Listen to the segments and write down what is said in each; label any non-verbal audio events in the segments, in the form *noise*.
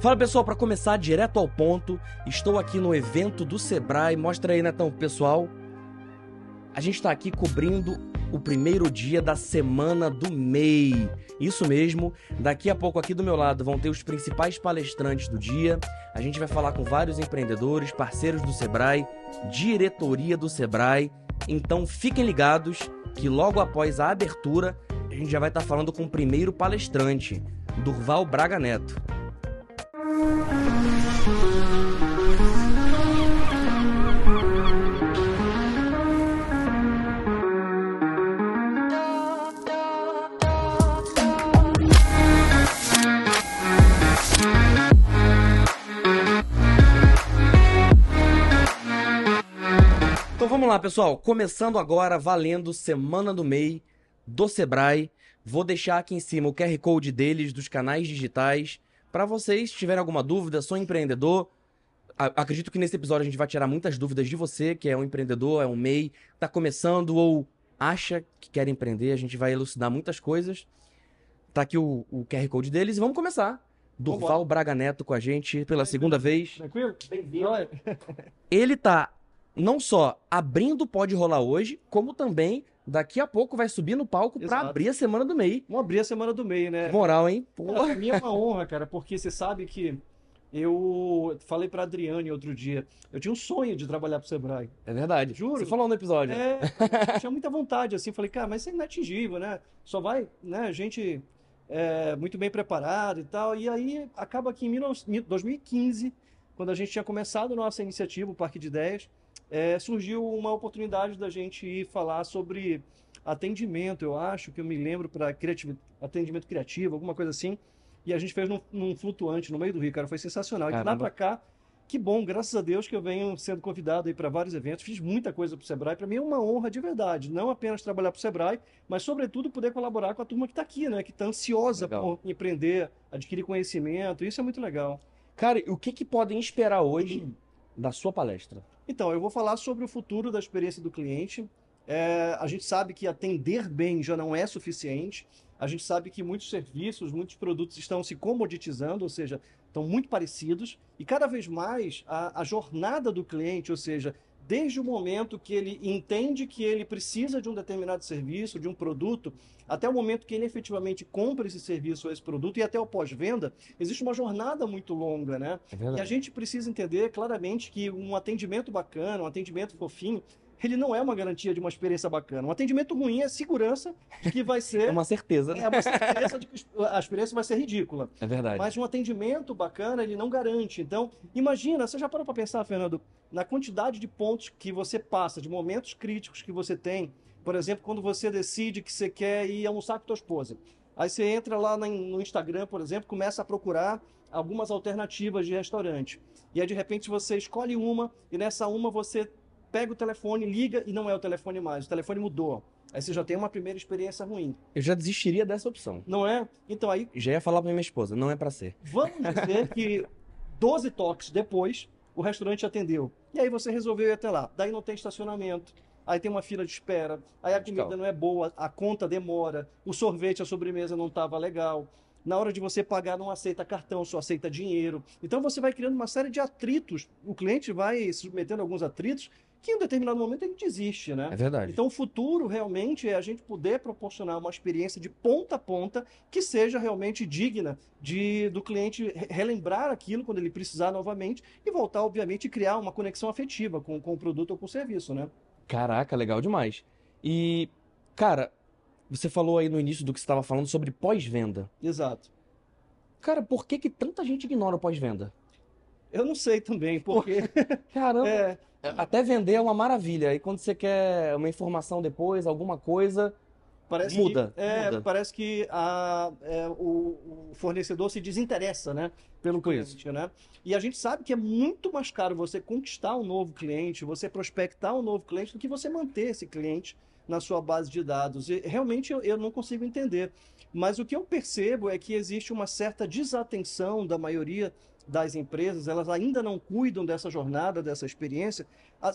Fala pessoal, para começar direto ao ponto, estou aqui no evento do Sebrae. Mostra aí, Netão, pessoal. A gente está aqui cobrindo o primeiro dia da semana do MEI. Isso mesmo, daqui a pouco aqui do meu lado vão ter os principais palestrantes do dia. A gente vai falar com vários empreendedores, parceiros do Sebrae, diretoria do Sebrae. Então fiquem ligados que logo após a abertura a gente já vai estar falando com o primeiro palestrante, Durval Braga Neto. Então vamos lá, pessoal. Começando agora, valendo Semana do MEI do Sebrae. Vou deixar aqui em cima o QR Code deles, dos canais digitais. Para vocês, tiverem alguma dúvida, sou empreendedor. Acredito que nesse episódio a gente vai tirar muitas dúvidas de você, que é um empreendedor, é um MEI, tá começando ou acha que quer empreender. A gente vai elucidar muitas coisas. Tá aqui o, o QR Code deles e vamos começar. Durval Braga Neto com a gente pela segunda vez. Tranquilo? Bem-vindo. Ele tá não só abrindo o Pode Rolar hoje, como também daqui a pouco vai subir no palco pra Exato. abrir a semana do MEI. Vamos abrir a semana do meio, né? Moral, hein? Porra. pra mim é uma honra, cara, porque você sabe que eu falei pra Adriane outro dia, eu tinha um sonho de trabalhar pro Sebrae. É verdade. Juro. Você falou no episódio. É, tinha muita vontade, assim, falei, cara, mas isso é inatingível, né? Só vai, né, gente é, muito bem preparada e tal. E aí acaba que em 19 2015, quando a gente tinha começado nossa iniciativa, o Parque de Ideias, é, surgiu uma oportunidade da gente ir falar sobre atendimento, eu acho, que eu me lembro para atendimento criativo, alguma coisa assim. E a gente fez num, num flutuante no meio do Rio, cara, foi sensacional. E de lá Caramba. pra cá, que bom, graças a Deus que eu venho sendo convidado aí para vários eventos. Fiz muita coisa pro Sebrae. Para mim é uma honra de verdade, não apenas trabalhar pro Sebrae, mas sobretudo poder colaborar com a turma que está aqui, né, que está ansiosa Legal. por empreender, adquirir conhecimento. Isso é muito legal. Cara, o que, que podem esperar hoje da sua palestra? Então, eu vou falar sobre o futuro da experiência do cliente. É, a gente sabe que atender bem já não é suficiente. A gente sabe que muitos serviços, muitos produtos estão se comoditizando, ou seja, estão muito parecidos. E cada vez mais a, a jornada do cliente, ou seja, desde o momento que ele entende que ele precisa de um determinado serviço, de um produto, até o momento que ele efetivamente compra esse serviço ou esse produto e até o pós-venda, existe uma jornada muito longa, né? É E a gente precisa entender claramente que um atendimento bacana, um atendimento fofinho, ele não é uma garantia de uma experiência bacana. Um atendimento ruim é segurança de que vai *laughs* É ser. uma certeza, né? É uma certeza de que a experiência vai ser ridícula. É verdade. Mas um atendimento bacana, ele não garante. Então, imagina, você já parou para pensar, Fernando, na quantidade de pontos que você passa, de momentos críticos que você tem. Por exemplo, quando você decide que você quer ir almoçar com tua esposa. Aí você entra lá no Instagram, por exemplo, começa a procurar algumas alternativas de restaurante. E aí, de repente, você escolhe uma, e nessa uma você pega o telefone, liga e não é o telefone mais. O telefone mudou. Aí você já tem uma primeira experiência ruim. Eu já desistiria dessa opção. Não é? Então aí Já ia falar pra minha esposa, não é pra ser. Vamos dizer que 12 toques depois, o restaurante atendeu. E aí você resolveu ir até lá. Daí não tem estacionamento. Aí tem uma fila de espera. Aí a comida não é boa, a conta demora, o sorvete, a sobremesa não estava legal. Na hora de você pagar, não aceita cartão, só aceita dinheiro. Então você vai criando uma série de atritos. O cliente vai se submetendo a alguns atritos que em um determinado momento ele desiste, né? É verdade. Então, o futuro realmente é a gente poder proporcionar uma experiência de ponta a ponta que seja realmente digna de, do cliente re- relembrar aquilo quando ele precisar novamente e voltar, obviamente, e criar uma conexão afetiva com, com o produto ou com o serviço, né? Caraca, legal demais. E, cara, você falou aí no início do que você estava falando sobre pós-venda. Exato. Cara, por que que tanta gente ignora o pós-venda? Eu não sei também, porque *laughs* Caramba, é, até vender é uma maravilha. E quando você quer uma informação depois, alguma coisa, parece Muda, que, é, muda. parece que a, é, o, o fornecedor se desinteressa, né? Pelo isso. cliente, né? E a gente sabe que é muito mais caro você conquistar um novo cliente, você prospectar um novo cliente, do que você manter esse cliente na sua base de dados. E realmente eu, eu não consigo entender. Mas o que eu percebo é que existe uma certa desatenção da maioria das empresas, elas ainda não cuidam dessa jornada, dessa experiência,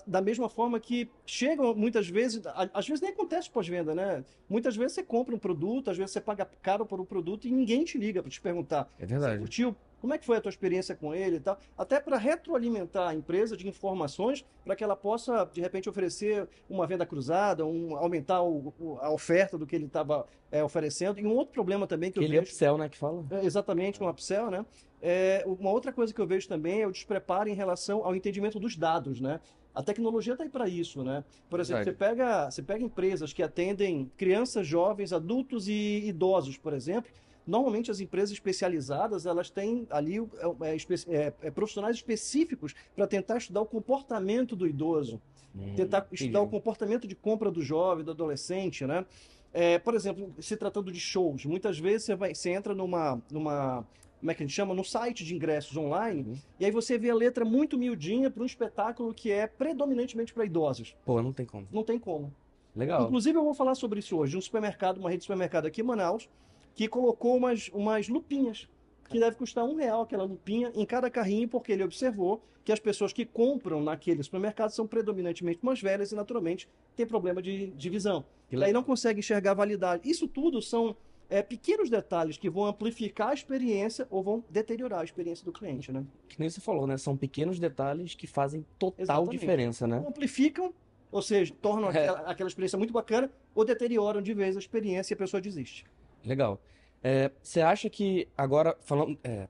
da mesma forma que chegam muitas vezes, às vezes nem acontece pós-venda, né? Muitas vezes você compra um produto, às vezes você paga caro por um produto e ninguém te liga para te perguntar É você verdade. curtiu? como é que foi a tua experiência com ele e tal, até para retroalimentar a empresa de informações para que ela possa, de repente, oferecer uma venda cruzada, um, aumentar o, o, a oferta do que ele estava é, oferecendo. E um outro problema também que Aquele eu vejo... upsell, né, que fala? É, exatamente, um upsell, né? É, uma outra coisa que eu vejo também é o despreparo em relação ao entendimento dos dados, né? A tecnologia está aí para isso, né? Por exemplo, você pega, você pega empresas que atendem crianças, jovens, adultos e idosos, por exemplo. Normalmente as empresas especializadas elas têm ali é, é, é, é profissionais específicos para tentar estudar o comportamento do idoso, hum, tentar estudar o comportamento de compra do jovem, do adolescente, né? É, por exemplo, se tratando de shows, muitas vezes você, vai, você entra numa, numa como é que a gente chama, no site de ingressos online, uhum. e aí você vê a letra muito miudinha para um espetáculo que é predominantemente para idosos. Pô, não tem como. Não tem como. Legal. Inclusive, eu vou falar sobre isso hoje. Um supermercado, uma rede de supermercado aqui em Manaus, que colocou umas, umas lupinhas, que deve custar um real aquela lupinha em cada carrinho, porque ele observou que as pessoas que compram naquele supermercado são predominantemente mais velhas e, naturalmente, têm problema de, de visão. E aí não consegue enxergar a validade. Isso tudo são é, pequenos detalhes que vão amplificar a experiência ou vão deteriorar a experiência do cliente, né? Que nem você falou, né? São pequenos detalhes que fazem total Exatamente. diferença, né? amplificam, ou seja, tornam é. aquela, aquela, experiência muito bacana ou deterioram de vez a experiência e a pessoa desiste. Legal. É, você acha que agora, falando, é,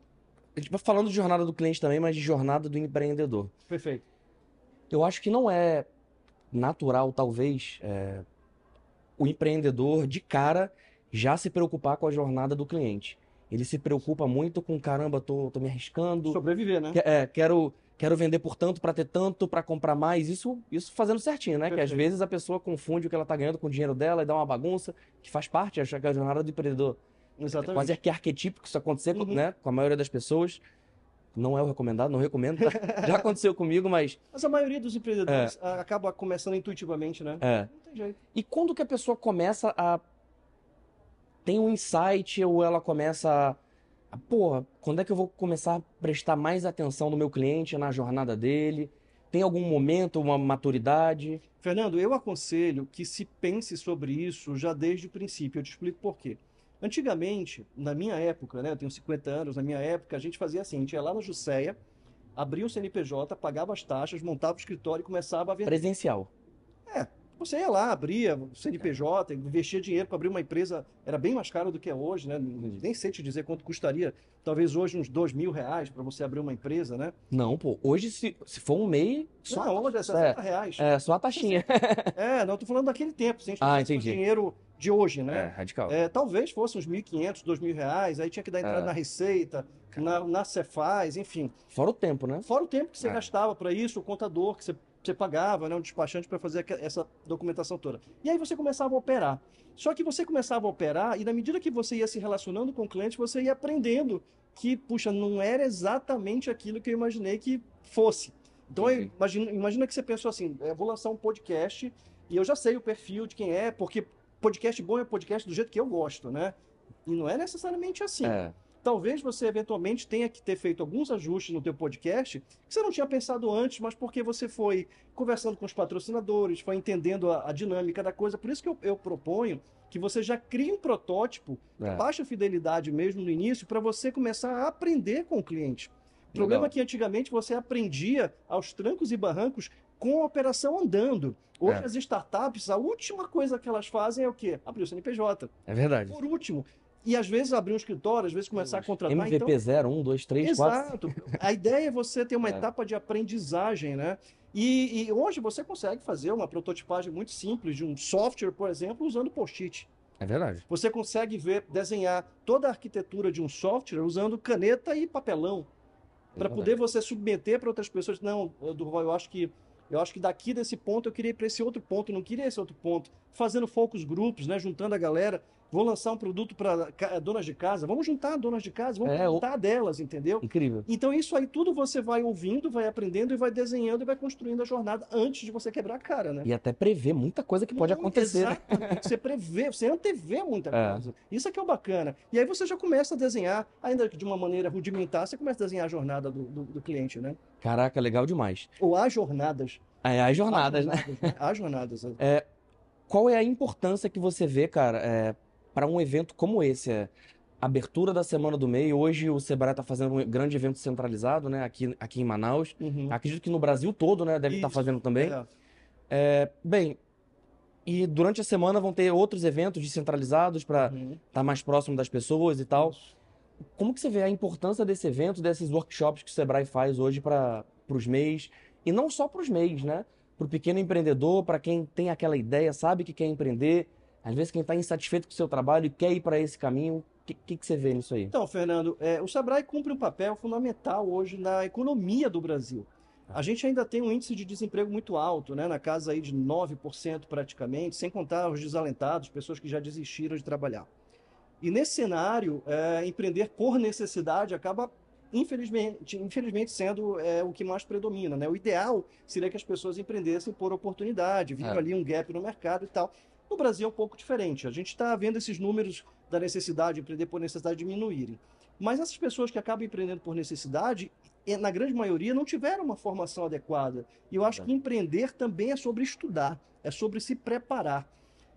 falando de jornada do cliente também, mas de jornada do empreendedor. Perfeito. Eu acho que não é natural, talvez, é, o empreendedor de cara já se preocupar com a jornada do cliente. Ele se preocupa muito com, caramba, tô, tô me arriscando. Sobreviver, né? É, quero, quero vender por tanto para ter tanto, para comprar mais. Isso, isso fazendo certinho, né? Perfeito. Que às vezes a pessoa confunde o que ela tá ganhando com o dinheiro dela e dá uma bagunça, que faz parte, acho que é a jornada do empreendedor. Exatamente. Quase que arquetípico isso acontecer uhum. né, com a maioria das pessoas. Não é o recomendado, não recomendo. Tá? *laughs* Já aconteceu comigo, mas. Mas a maioria dos empreendedores é. acaba começando intuitivamente, né? É. Não tem jeito. E quando que a pessoa começa a tem um insight ou ela começa a, pô, quando é que eu vou começar a prestar mais atenção no meu cliente, na jornada dele? Tem algum momento, uma maturidade? Fernando, eu aconselho que se pense sobre isso já desde o princípio. Eu te explico por quê. Antigamente, na minha época, né, eu tenho 50 anos, na minha época, a gente fazia assim, a gente ia lá na Jusceia, abria o CNPJ, pagava as taxas, montava o escritório e começava a vender. Presencial. É, você ia lá, abria o CNPJ, investia dinheiro para abrir uma empresa, era bem mais caro do que é hoje, né? Nem sei te dizer quanto custaria, talvez hoje uns dois mil reais para você abrir uma empresa, né? Não, pô, hoje se, se for um MEI... Só não, hoje é 60 é, reais. É, só a taxinha. é, não, tô falando daquele tempo, se a gente ah, entendi. dinheiro de hoje, né? É, radical. É, talvez fosse uns 1.500, 2.000 reais, aí tinha que dar entrada é. na Receita, na, na Cefaz, enfim. Fora o tempo, né? Fora o tempo que você é. gastava para isso, o contador que você você pagava né, um despachante para fazer essa documentação toda. E aí você começava a operar. Só que você começava a operar e na medida que você ia se relacionando com o cliente, você ia aprendendo que, puxa, não era exatamente aquilo que eu imaginei que fosse. Então, imagina, imagina que você pensou assim, eu vou lançar um podcast e eu já sei o perfil de quem é, porque podcast bom é podcast do jeito que eu gosto, né? E não é necessariamente assim. É talvez você eventualmente tenha que ter feito alguns ajustes no teu podcast que você não tinha pensado antes, mas porque você foi conversando com os patrocinadores, foi entendendo a, a dinâmica da coisa. Por isso que eu, eu, proponho que você já crie um protótipo é. baixa fidelidade mesmo no início para você começar a aprender com o cliente. O problema é que antigamente você aprendia aos trancos e barrancos com a operação andando. Hoje é. as startups, a última coisa que elas fazem é o quê? Abrir o CNPJ. É verdade. Por último. E às vezes abrir um escritório, às vezes começar a contratar. MVP então... 0, 1, 2, 3, 4. Exato. A ideia é você ter uma *laughs* é. etapa de aprendizagem, né? E, e, hoje você consegue fazer uma prototipagem muito simples de um software, por exemplo, usando post-it. É verdade. Você consegue ver, desenhar toda a arquitetura de um software usando caneta e papelão. É para poder você submeter para outras pessoas. Não, Durval, eu acho que eu acho que daqui desse ponto eu queria ir para esse outro ponto, não queria esse outro ponto. Fazendo focus grupos, né, juntando a galera vou lançar um produto para donas de casa, vamos juntar donas de casa, vamos é, juntar delas, entendeu? Incrível. Então isso aí tudo você vai ouvindo, vai aprendendo e vai desenhando e vai construindo a jornada antes de você quebrar a cara, né? E até prever muita coisa que pode acontecer. Né? Exatamente. Você prevê, você antevê muita é. coisa. Isso é que é o bacana. E aí você já começa a desenhar, ainda de uma maneira rudimentar, você começa a desenhar a jornada do, do, do cliente, né? Caraca, legal demais. Ou as jornadas. É, as jornadas, as jornadas né? né? As jornadas. É. é, qual é a importância que você vê, cara, é, para um evento como esse. É, abertura da semana do MEI. Hoje o Sebrae está fazendo um grande evento centralizado, né? Aqui, aqui em Manaus. Uhum. Acredito que no Brasil todo, né? Deve estar Isso, fazendo também. É. Bem, e durante a semana vão ter outros eventos descentralizados para Uhum. estar mais próximo das pessoas e tal. Como que você vê a importância desse evento, desses workshops que o Sebrae faz hoje para os MEIs? E não só para os MEIs, né? Para o pequeno empreendedor, para quem tem aquela ideia, sabe que quer empreender, às vezes quem está insatisfeito com o seu trabalho e quer ir para esse caminho. O que, que, que você vê nisso aí? Então, Fernando, é, o Sebrae cumpre um papel fundamental hoje na economia do Brasil. A gente ainda tem um índice de desemprego muito alto, né, na casa aí de 9% praticamente, sem contar os desalentados, pessoas que já desistiram de trabalhar. E nesse cenário, é, empreender por necessidade acaba, infelizmente, infelizmente sendo é, o que mais predomina. Né? O ideal seria que as pessoas empreendessem por oportunidade, vindo É. ali um gap no mercado e tal. No Brasil é um pouco diferente. A gente está vendo esses números da necessidade de empreender por necessidade diminuírem. Mas essas pessoas que acabam empreendendo por necessidade, na grande maioria, não tiveram uma formação adequada. E eu acho que empreender também é sobre estudar, é sobre se preparar.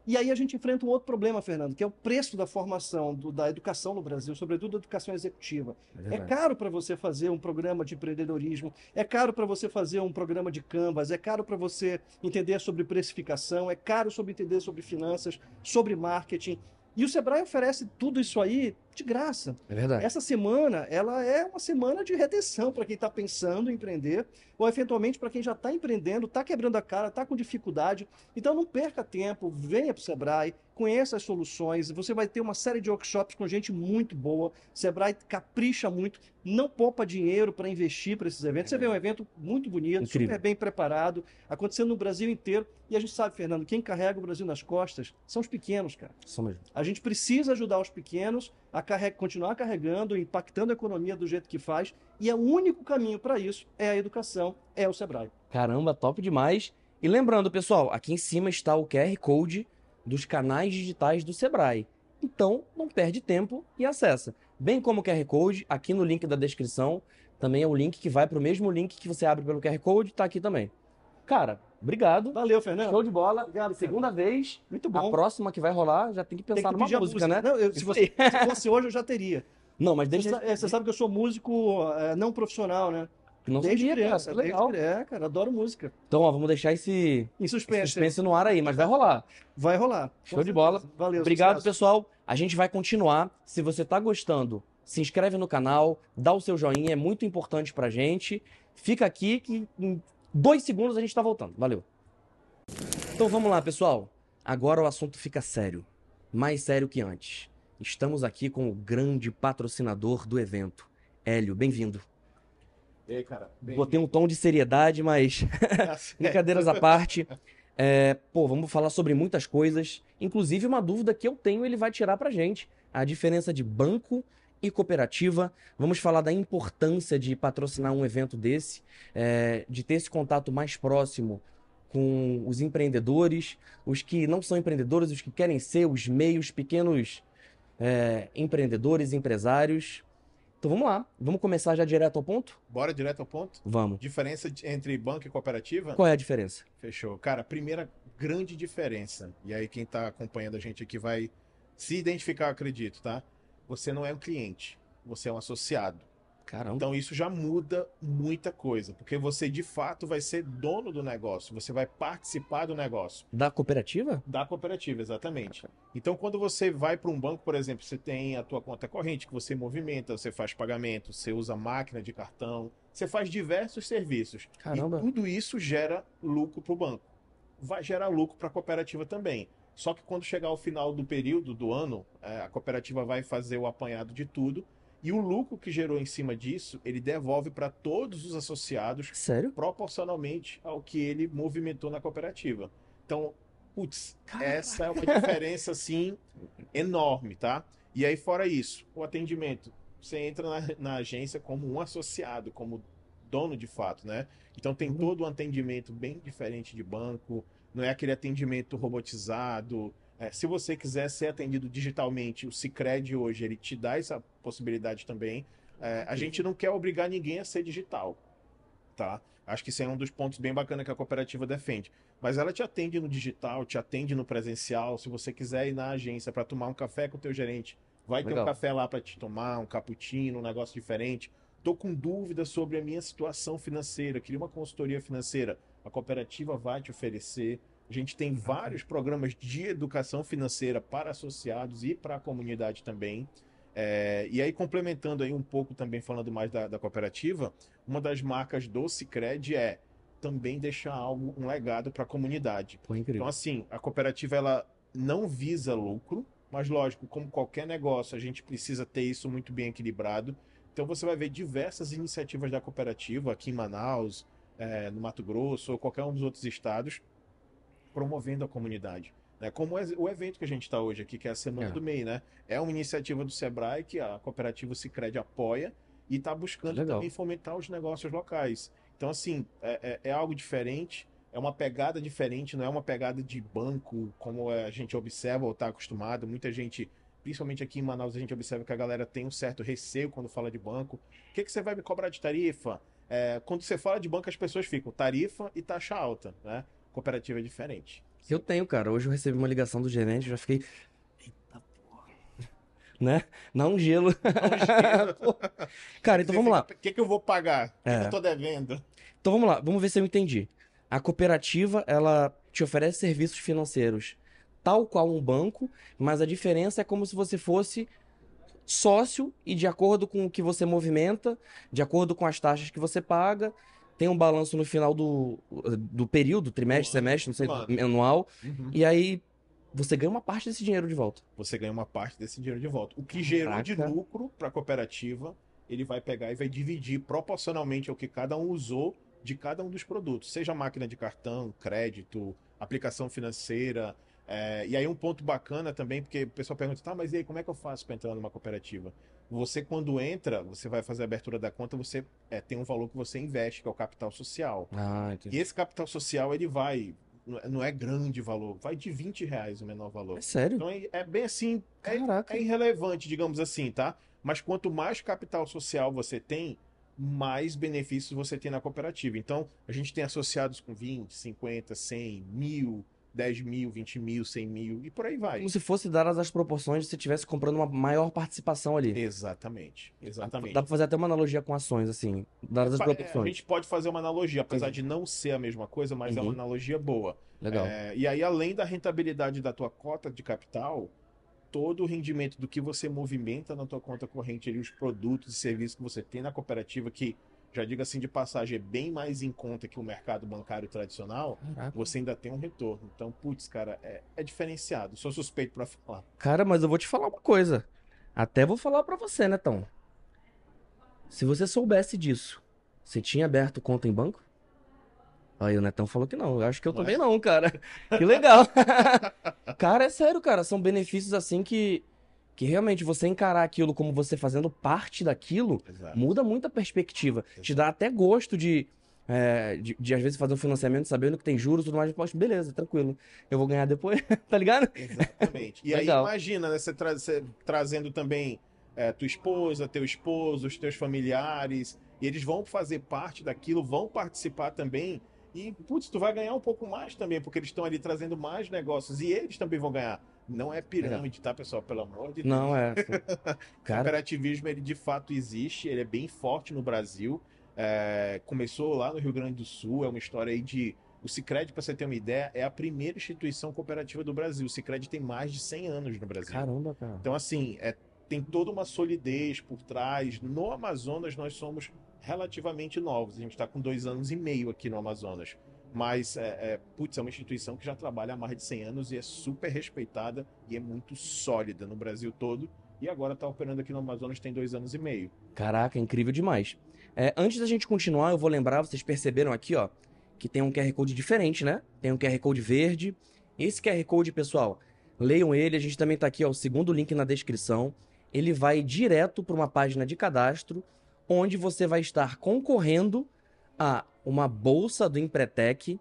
E aí a gente enfrenta um outro problema, Fernando, que é o preço da formação, do- da educação no Brasil, sobretudo da educação executiva. É caro para você fazer um programa de empreendedorismo, é caro para você fazer um programa de Canvas, é caro para você entender sobre precificação, é caro sobre entender sobre finanças, sobre marketing. E o Sebrae oferece tudo isso aí de graça. É verdade. Essa semana, ela é uma semana de redenção para quem está pensando em empreender, ou eventualmente para quem já está empreendendo, está quebrando a cara, está com dificuldade. Então não perca tempo, venha para o Sebrae, conheça as soluções. Você vai ter uma série de workshops com gente muito boa. Sebrae capricha muito, não poupa dinheiro para investir para esses eventos. Você vê um evento muito bonito, Incrível. super bem preparado, acontecendo no Brasil inteiro. E a gente sabe, Fernando, quem carrega o Brasil nas costas são os pequenos, cara. Isso mesmo. A gente precisa ajudar os pequenos a carre- continuar carregando, impactando a economia do jeito que faz, e é o único caminho para isso é a educação, é o Sebrae. Caramba, top demais. E lembrando, pessoal, aqui em cima está o QR Code dos canais digitais do Sebrae. Então, não perde tempo e acessa. Bem como o QR Code, aqui no link da descrição, também é o link que vai para o mesmo link que você abre pelo QR Code, tá aqui também. Cara, obrigado. Valeu, Fernando. Show de bola. Obrigado, Segunda vez. Muito A bom. próxima que vai rolar, já tem que Tem pensar que numa pedir a música, né? Não, eu- se, você- aí. se fosse hoje, eu já teria. Não, mas Você, sa- é, você sabe que eu sou músico é, não profissional, né? Não desde sabia, cara, criança. que legal. Desde, é, cara, adoro música. Então, ó, vamos deixar esse Em suspense. suspense no ar aí, mas vai rolar. Vai rolar. Show de bola. Valeu, Obrigado, sucesso. pessoal. A gente vai continuar. Se você tá gostando, se inscreve no canal, dá o seu joinha, é muito importante pra gente. Fica aqui que dois segundos a gente tá voltando. Valeu. Então vamos lá, pessoal. Agora o assunto fica sério. Mais sério que antes. Estamos aqui com o grande patrocinador do evento. Hélio, bem-vindo. E aí, cara? Bem- Botei um tom de seriedade, mas *laughs* Brincadeiras à parte. É, pô, vamos falar sobre muitas coisas. Inclusive, uma dúvida que eu tenho, ele vai tirar pra gente. A diferença de banco e cooperativa. Vamos falar da importância de patrocinar um evento desse, é, de ter esse contato mais próximo com os empreendedores, os que não são empreendedores, os que querem ser, os meios, pequenos é, empreendedores, empresários. Então vamos lá, vamos começar já direto ao ponto? Bora direto ao ponto? Vamos. Diferença entre banco e cooperativa? Qual é a diferença? Fechou. Cara, primeira grande diferença, e aí quem tá acompanhando a gente aqui vai se identificar, acredito, tá? Você não é um cliente, você é um associado. Caramba. Então isso já muda muita coisa, porque você de fato vai ser dono do negócio, você vai participar do negócio. Da cooperativa? Da cooperativa, exatamente. Então, quando você vai para um banco, por exemplo, você tem a tua conta corrente que você movimenta, você faz pagamento, você usa máquina de cartão, você faz diversos serviços. Caramba. E tudo isso gera lucro para o banco. Vai gerar lucro para a cooperativa também. Só que quando chegar ao final do período do ano, é, a cooperativa vai fazer o apanhado de tudo e o lucro que gerou em cima disso, ele devolve para todos os associados Sério? proporcionalmente ao que ele movimentou na cooperativa. Então, putz, essa é uma diferença assim enorme, tá? E aí fora isso, o atendimento, você entra na, na agência como um associado, como dono de fato, né? Então tem Uhum. todo um atendimento bem diferente de banco, não é aquele atendimento robotizado. É, se você quiser ser atendido digitalmente, o Sicredi hoje ele te dá essa possibilidade também. É, a gente não quer obrigar ninguém a ser digital, tá? Acho que isso é um dos pontos bem bacana que a cooperativa defende. Mas ela te atende no digital, te atende no presencial. Se você quiser ir na agência para tomar um café com o teu gerente, Vai ter Legal. um café lá para te tomar, um cappuccino, um negócio diferente. Tô com dúvida sobre a minha situação financeira, queria uma consultoria financeira. A cooperativa vai te oferecer. A gente tem vários programas de educação financeira para associados e para a comunidade também. É, e aí, complementando aí um pouco também, falando mais da, da cooperativa, uma das marcas do Cicred é também deixar algo, um legado para a comunidade. Pô. Então, assim, a cooperativa ela não visa lucro, mas lógico, como qualquer negócio, a gente precisa ter isso muito bem equilibrado. Então, você vai ver diversas iniciativas da cooperativa aqui em Manaus, eh, no Mato Grosso ou qualquer um dos outros estados, promovendo a comunidade. Né? Como o o evento que a gente está hoje aqui, que é a Semana É. do MEI, né? É uma iniciativa do Sebrae que a cooperativa Sicredi apoia e está buscando Legal. também fomentar os negócios locais. Então, assim, é, é- é algo diferente, é uma pegada diferente, não é uma pegada de banco como a gente observa ou está acostumado. Muita gente, principalmente aqui em Manaus, a gente observa que a galera tem um certo receio quando fala de banco. O que, que você vai me cobrar de tarifa? É, quando você fala de banco, as pessoas ficam tarifa e taxa alta, né? Cooperativa é diferente. Eu tenho, cara. Hoje eu recebi uma ligação do gerente, já fiquei. Eita porra. Né? Não um gelo. Pô. *laughs* Cara, então vamos lá. O que, que eu vou pagar? O É. que eu tô devendo? Então vamos lá, vamos ver se eu entendi. A cooperativa, ela te oferece serviços financeiros tal qual um banco, mas a diferença é como se você fosse sócio e de acordo com o que você movimenta, de acordo com as taxas que você paga, tem um balanço no final do, do período, trimestre, semestre, não sei, ano. anual, e aí você ganha uma parte desse dinheiro de volta. Você ganha uma parte desse dinheiro de volta. O que gerou de lucro para a cooperativa, ele vai pegar e vai dividir proporcionalmente ao que cada um usou de cada um dos produtos, seja máquina de cartão, crédito, aplicação financeira. É, e aí um ponto bacana também, porque o pessoal pergunta, tá, mas e aí, como é que eu faço para entrar numa cooperativa? Você, quando entra, você vai fazer a abertura da conta, você é, tem um valor que você investe, que é o capital social. Ah, entendi. E esse capital social, ele vai, não é- é grande valor, vai de 20 reais o menor valor. É sério? Então é, é bem assim, é, é irrelevante, digamos assim, tá? Mas quanto mais capital social você tem, mais benefícios você tem na cooperativa. Então, a gente tem associados com 20, 50, 100, mil, 10 mil, 20 mil, 100 mil e por aí vai. Como se fosse dadas as proporções se estivesse comprando uma maior participação ali. Exatamente, exatamente. Dá pra fazer até uma analogia com ações, assim, dadas as é, A proporções. gente pode fazer uma analogia, apesar Entendi. de não ser a mesma coisa, mas é Uhum. uma analogia boa. Legal. É, e aí, além da rentabilidade da tua cota de capital, todo o rendimento do que você movimenta na tua conta corrente, ali, os produtos e serviços que você tem na cooperativa, que, já digo assim de passagem, é bem mais em conta que o mercado bancário tradicional, Caraca. você ainda tem um retorno. Então, putz, cara, é, é diferenciado. Sou suspeito pra falar. Cara, mas eu vou te falar uma coisa. Até vou falar pra você, Netão. Se você soubesse disso, você tinha aberto conta em banco? Aí o Netão falou que não. Eu acho que eu também não, cara. Que legal. *laughs* Cara, é sério, cara. São benefícios assim que, que realmente você encarar aquilo como você fazendo parte daquilo Exato. muda muito a perspectiva. Te dá até gosto de, é, de, de, às vezes, fazer um financiamento sabendo que tem juros e tudo mais. Poxa, beleza, tranquilo. Eu vou ganhar depois, *laughs* tá ligado? Exatamente. E aí, imagina, né, você, tra- você trazendo também é, tua esposa, teu esposo, os teus familiares, e eles vão fazer parte daquilo, vão participar também. E, putz, tu vai ganhar um pouco mais também, porque eles estão ali trazendo mais negócios e eles também vão ganhar. Não é pirâmide, tá, pessoal? Pelo amor de Deus. Não, é. *laughs* O Cara, cooperativismo, ele de fato existe, ele é bem forte no Brasil. É, começou lá no Rio Grande do Sul, é uma história aí de. O Cicred, para você ter uma ideia, é a primeira instituição cooperativa do Brasil. O Cicred tem mais de 100 anos no Brasil. caramba, cara. Então, assim, é, tem toda uma solidez por trás. No Amazonas, nós somos relativamente novos. A gente está com dois anos e meio aqui no Amazonas. Mas, é, é, putz, é uma instituição que já trabalha há mais de 100 anos e é super respeitada e é muito sólida no Brasil todo. E agora está operando aqui no Amazonas tem dois anos e meio. Caraca, incrível demais. É, antes da gente continuar, eu vou lembrar, vocês perceberam aqui, ó, que tem um QR Code diferente, né? Tem um QR Code verde. Esse QR Code, pessoal, leiam ele, a gente também tá aqui, ó, o segundo link na descrição. Ele vai direto para uma página de cadastro, onde você vai estar concorrendo a uma bolsa do Empretec,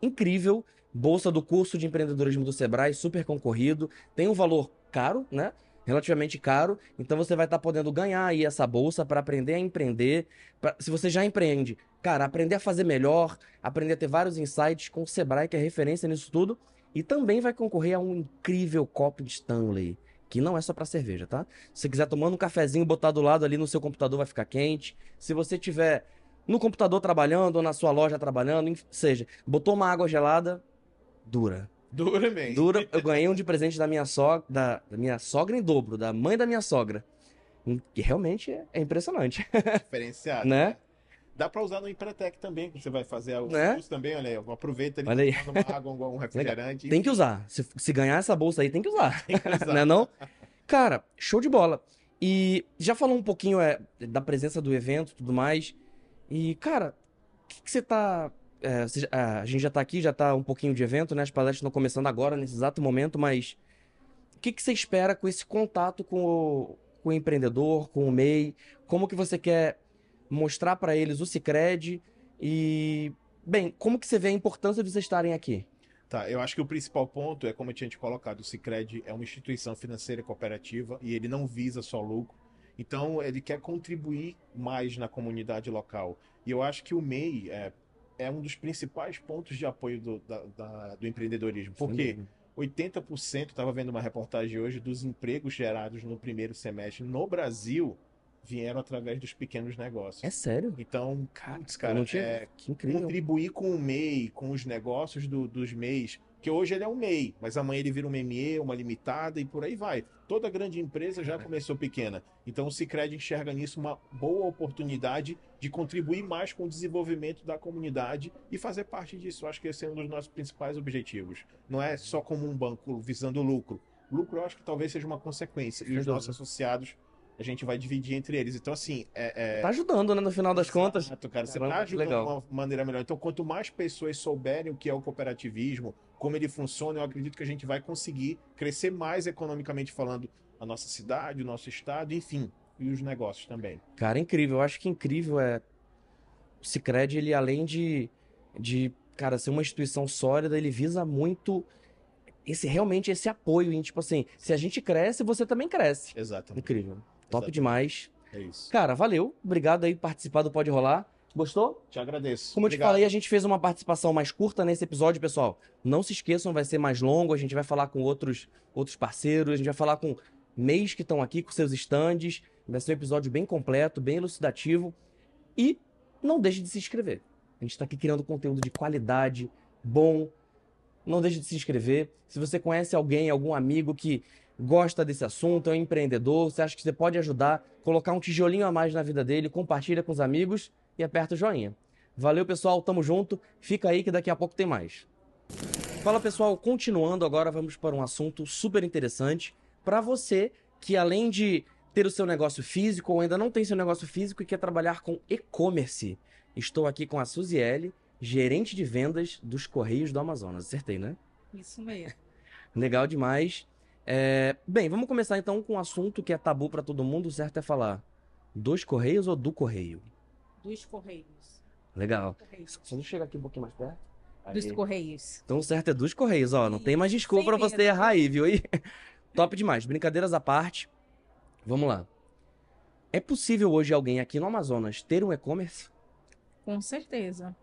incrível, bolsa do curso de empreendedorismo do Sebrae, super concorrido, tem um valor caro, né? Relativamente caro, então você vai estar podendo ganhar aí essa bolsa para aprender a empreender. pra- se você já empreende, cara, aprender a fazer melhor, aprender a ter vários insights com o Sebrae, que é referência nisso tudo, e também vai concorrer a um incrível copo de Stanley, Aqui não é só para cerveja, tá? Se você quiser tomando um cafezinho, botar do lado ali no seu computador, vai ficar quente. Se você tiver no computador trabalhando ou na sua loja trabalhando, enfim, seja, botou uma água gelada, dura. Dura mesmo. Dura. Eu ganhei um de presente da minha sogra, da, da minha sogra em dobro, da mãe da minha sogra. Hum, Que realmente é, é impressionante, *laughs* Diferenciado. né? Dá pra usar no Empretec também, quando você vai fazer o Né? curso também, olha aí. Aproveita ele Olha aí. uma água, um *laughs* refrigerante. Tem que usar. Se, se ganhar essa bolsa aí, tem que usar. Tem que usar. *laughs* né não? Cara, show de bola. E já falou um pouquinho é, da presença do evento e tudo mais. E, cara, o que, que você tá. é, você ah, a gente já tá aqui, já tá um pouquinho de evento, né? As palestras estão começando agora, nesse exato momento, mas o que, que você espera com esse contato com o, com o empreendedor, com o MEI? Como que você quer mostrar para eles o Cicred? E, bem, como que você vê a importância de vocês estarem aqui? Tá, eu acho que o principal ponto é, como eu tinha te colocado, o Cicred é uma instituição financeira cooperativa e ele não visa só lucro. Então, ele quer contribuir mais na comunidade local. E eu acho que o MEI é, é um dos principais pontos de apoio do, da- da- do empreendedorismo. Porque 80%, estava vendo uma reportagem hoje, dos empregos gerados no primeiro semestre no Brasil vieram através dos pequenos negócios. É sério? Então, Cara, putz, cara, é, Que incrível. contribuir com o MEI, com os negócios do- dos MEIs, que hoje ele é um MEI, mas amanhã ele vira um ME, uma limitada e por aí vai. Toda grande empresa já começou pequena. Então o Cicred enxerga nisso uma boa oportunidade de contribuir mais com o desenvolvimento da comunidade e fazer parte disso. Acho que esse é um dos nossos principais objetivos. Não é só como um banco visando lucro. Lucro eu acho que talvez seja uma consequência. E os nossos associados a gente vai dividir entre eles. Então, assim, é, é, Tá ajudando, né, no final das contas. Exato, cara. Você Caramba, tá ajudando legal. de uma maneira melhor. Então, quanto mais pessoas souberem o que é o cooperativismo, como ele funciona, eu acredito que a gente vai conseguir crescer mais economicamente falando a nossa cidade, o nosso estado, enfim, e os negócios também. Cara, incrível. Eu acho que incrível é. O Cicred, ele além de, de, cara, ser uma instituição sólida, ele visa muito esse realmente esse apoio em, tipo assim, se a gente cresce, você também cresce. Exatamente. Incrível. Top Exatamente. demais. É isso. Cara, valeu. Obrigado aí por participar do Pode Rolar. Gostou? Te agradeço. Como eu te Obrigado. falei, a gente fez uma participação mais curta nesse episódio, pessoal. Não se esqueçam, vai ser mais longo. A gente vai falar com outros, outros parceiros, a gente vai falar com MEIs que estão aqui com seus estandes. Vai ser um episódio bem completo, bem elucidativo. E não deixe de se inscrever. A gente está aqui criando conteúdo de qualidade, bom. Não deixe de se inscrever. Se você conhece alguém, algum amigo que gosta desse assunto, é um empreendedor, você acha que você pode ajudar, colocar um tijolinho a mais na vida dele, compartilha com os amigos e aperta o joinha. Valeu, pessoal, tamo junto. Fica aí que daqui a pouco tem mais. Fala, pessoal, continuando agora, vamos para um assunto super interessante para você que além de ter o seu negócio físico ou ainda não tem seu negócio físico e quer trabalhar com e-commerce. Estou aqui com a Suziele, gerente de vendas dos Correios do Amazonas. Acertei, né? Isso mesmo. Legal demais. É, Bem, vamos começar então com um assunto que é tabu para todo mundo, o certo é falar dos Correios ou do Correio? Dos Correios. Legal. Correios. Só não chegar aqui um pouquinho mais perto. Dos Aí. Descorreios. Então o certo é dos Correios, ó. Não tem mais desculpa pra você errar aí, viu? aí? *laughs* Top demais. Brincadeiras à parte. Vamos lá. É possível hoje alguém aqui no Amazonas ter um e-commerce? Com certeza.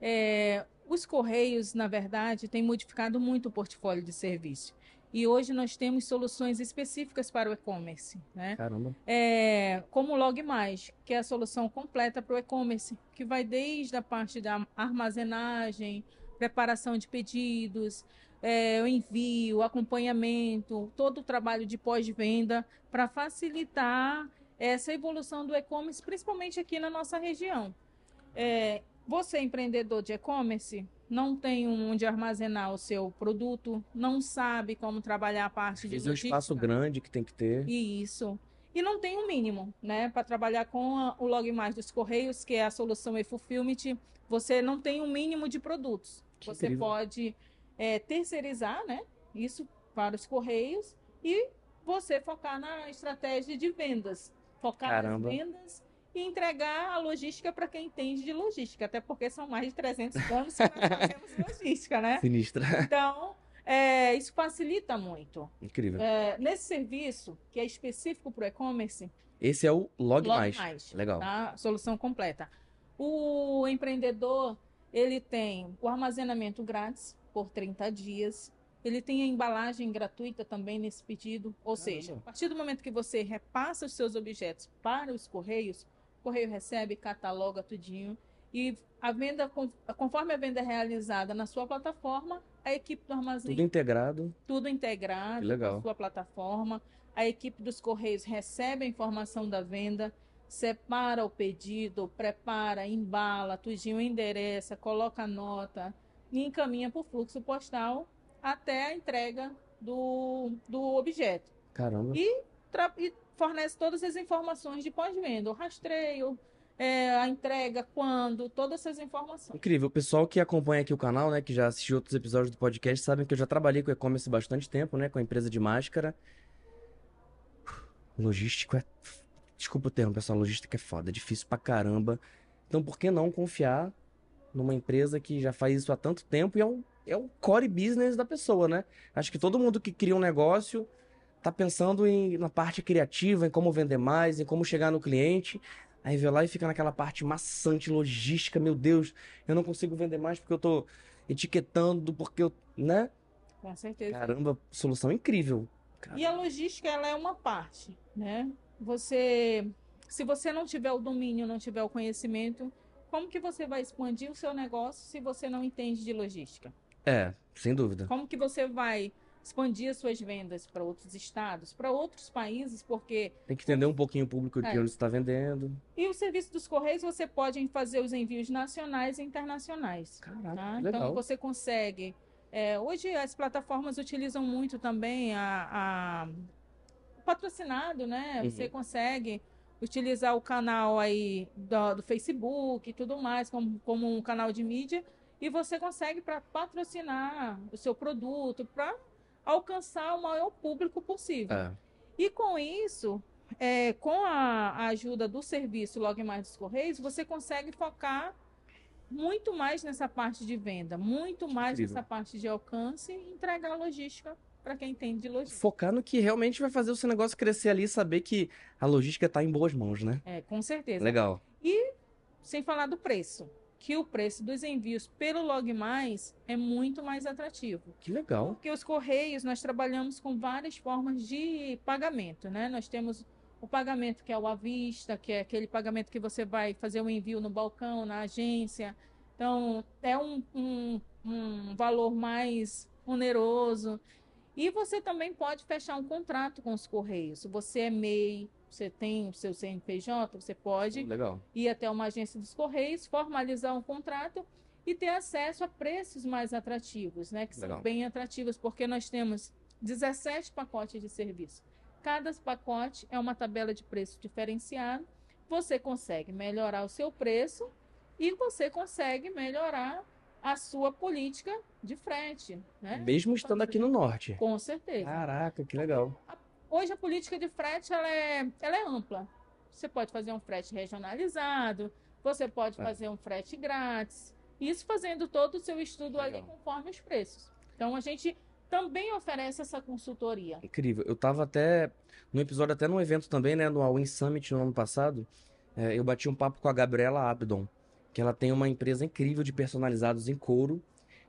É, os Correios, na verdade, têm modificado muito o portfólio de serviço. E hoje nós temos soluções específicas para o e-commerce, né? Caramba. É, como o Log Mais, que é a solução completa para o e-commerce, que vai desde a parte da armazenagem, preparação de pedidos, é, o envio, acompanhamento, todo o trabalho de pós-venda para facilitar essa evolução do e-commerce, principalmente aqui na nossa região. É, você, empreendedor de e-commerce, não tem onde armazenar o seu produto, não sabe como trabalhar a parte de Fiz um espaço logística. grande que tem que ter. Isso. E não tem um mínimo, né? Para trabalhar com a- o Log Mais dos Correios, que é a solução e-fulfillment, você não tem um mínimo de produtos. Que você incrível. pode é, terceirizar, né? Isso para os Correios e você focar na estratégia de vendas. Focar Caramba. nas vendas e entregar a logística para quem entende de logística. Até porque são mais de 300 anos que nós fazemos *laughs* logística, né? Sinistra. Então, é, isso facilita muito. Incrível. É, nesse serviço, que é específico para o e-commerce, Esse é o Log, Log Mais. Mais, Legal. tá? Solução completa. O empreendedor, ele tem o armazenamento grátis por 30 dias, Ele tem a embalagem gratuita também nesse pedido. Ou Caramba. seja, a partir do momento que você repassa os seus objetos para os correios, correio recebe, cataloga tudinho. E a venda, con- conforme a venda é realizada na sua plataforma, a equipe do armazém Tudo integrado. tudo integrado Que legal. na sua plataforma. A equipe dos Correios recebe a informação da venda, separa o pedido, prepara, embala, tudinho endereça, coloca a nota e encaminha para o fluxo postal até a entrega do, do objeto. Caramba. Tra- e fornece todas as informações de pós-venda, o rastreio, é, a entrega, quando, todas essas informações. Incrível. O pessoal que acompanha aqui o canal, né, que já assistiu outros episódios do podcast, sabem que eu já trabalhei com e-commerce bastante tempo, né, com a empresa de máscara. Logístico é. Desculpa o termo, pessoal. Logística é foda, é difícil pra caramba. Então, por que não confiar numa empresa que já faz isso há tanto tempo e é o, é o core business da pessoa, né? Acho que todo mundo que cria um negócio tá pensando em, na parte criativa, em como vender mais, em como chegar no cliente. Aí vê lá e fica naquela parte maçante, logística, meu Deus, eu não consigo vender mais porque eu tô etiquetando, porque eu, né? Com certeza. Caramba, solução incrível. E a logística, ela é uma parte, né? Você, se você não tiver o domínio, não tiver o conhecimento, como que você vai expandir o seu negócio se você não entende de logística? É, sem dúvida. Como que você vai expandir as suas vendas para outros estados, para outros países, porque Tem que entender um pouquinho o público de É. onde está vendendo. e o serviço dos correios você pode fazer os envios nacionais e internacionais. Caraca, tá? que legal. Então você consegue. é, hoje as plataformas utilizam muito também a, a- patrocinado, né? Uhum. Você consegue utilizar o canal aí do, do Facebook e tudo mais como, como um canal de mídia e você consegue para patrocinar o seu produto para alcançar o maior público possível. É, E com isso, é, com a, a ajuda do serviço Log Mais dos Correios, você consegue focar muito mais nessa parte de venda, muito mais Incrível. nessa parte de alcance e entregar logística para quem entende de logística. focar no que realmente vai fazer o seu negócio crescer ali e saber que a logística tá em boas mãos, né? É, com certeza. Legal. Sem falar do preço, que o preço dos envios pelo Log Mais é muito mais atrativo. Que legal. Porque os Correios, nós trabalhamos com várias formas de pagamento, né? Nós temos o pagamento que é o à vista, que é aquele pagamento que você vai fazer o envio no balcão, na agência. Então, é um, um, um valor mais oneroso. E você também pode fechar um contrato com os Correios. Você é MEI, você tem o seu CNPJ, você pode Legal. ir até uma agência dos Correios, formalizar um contrato e ter acesso a preços mais atrativos, né? Que Legal. são bem atrativos, porque nós temos 17 pacotes de serviço. Cada pacote é uma tabela de preço diferenciado. Você consegue melhorar o seu preço e você consegue melhorar a sua política de frete, né? Mesmo estando aqui no norte. Com certeza. Caraca, que legal. Hoje a política de frete ela é, ela é ampla. Você pode fazer um frete regionalizado, você pode É. fazer um frete grátis. Isso fazendo todo o seu estudo ali Legal. conforme os preços. Então a gente também oferece essa consultoria. Incrível. Eu tava até no episódio, até num evento também, né, no Win Summit no ano passado. é, eu bati um papo com a Gabriela Abdon, que ela tem uma empresa incrível de personalizados em couro.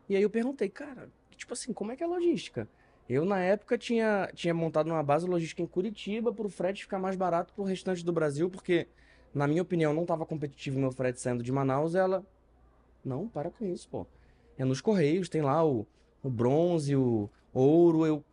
E aí eu perguntei, cara, tipo assim, como é que é a logística? Eu, na época, tinha, tinha montado uma base logística em Curitiba para o frete ficar mais barato pro restante do Brasil, porque, na minha opinião, não estava competitivo o meu frete saindo de Manaus. Ela, não, para com isso, pô. É nos Correios, tem lá o, o bronze, o ouro. Eu,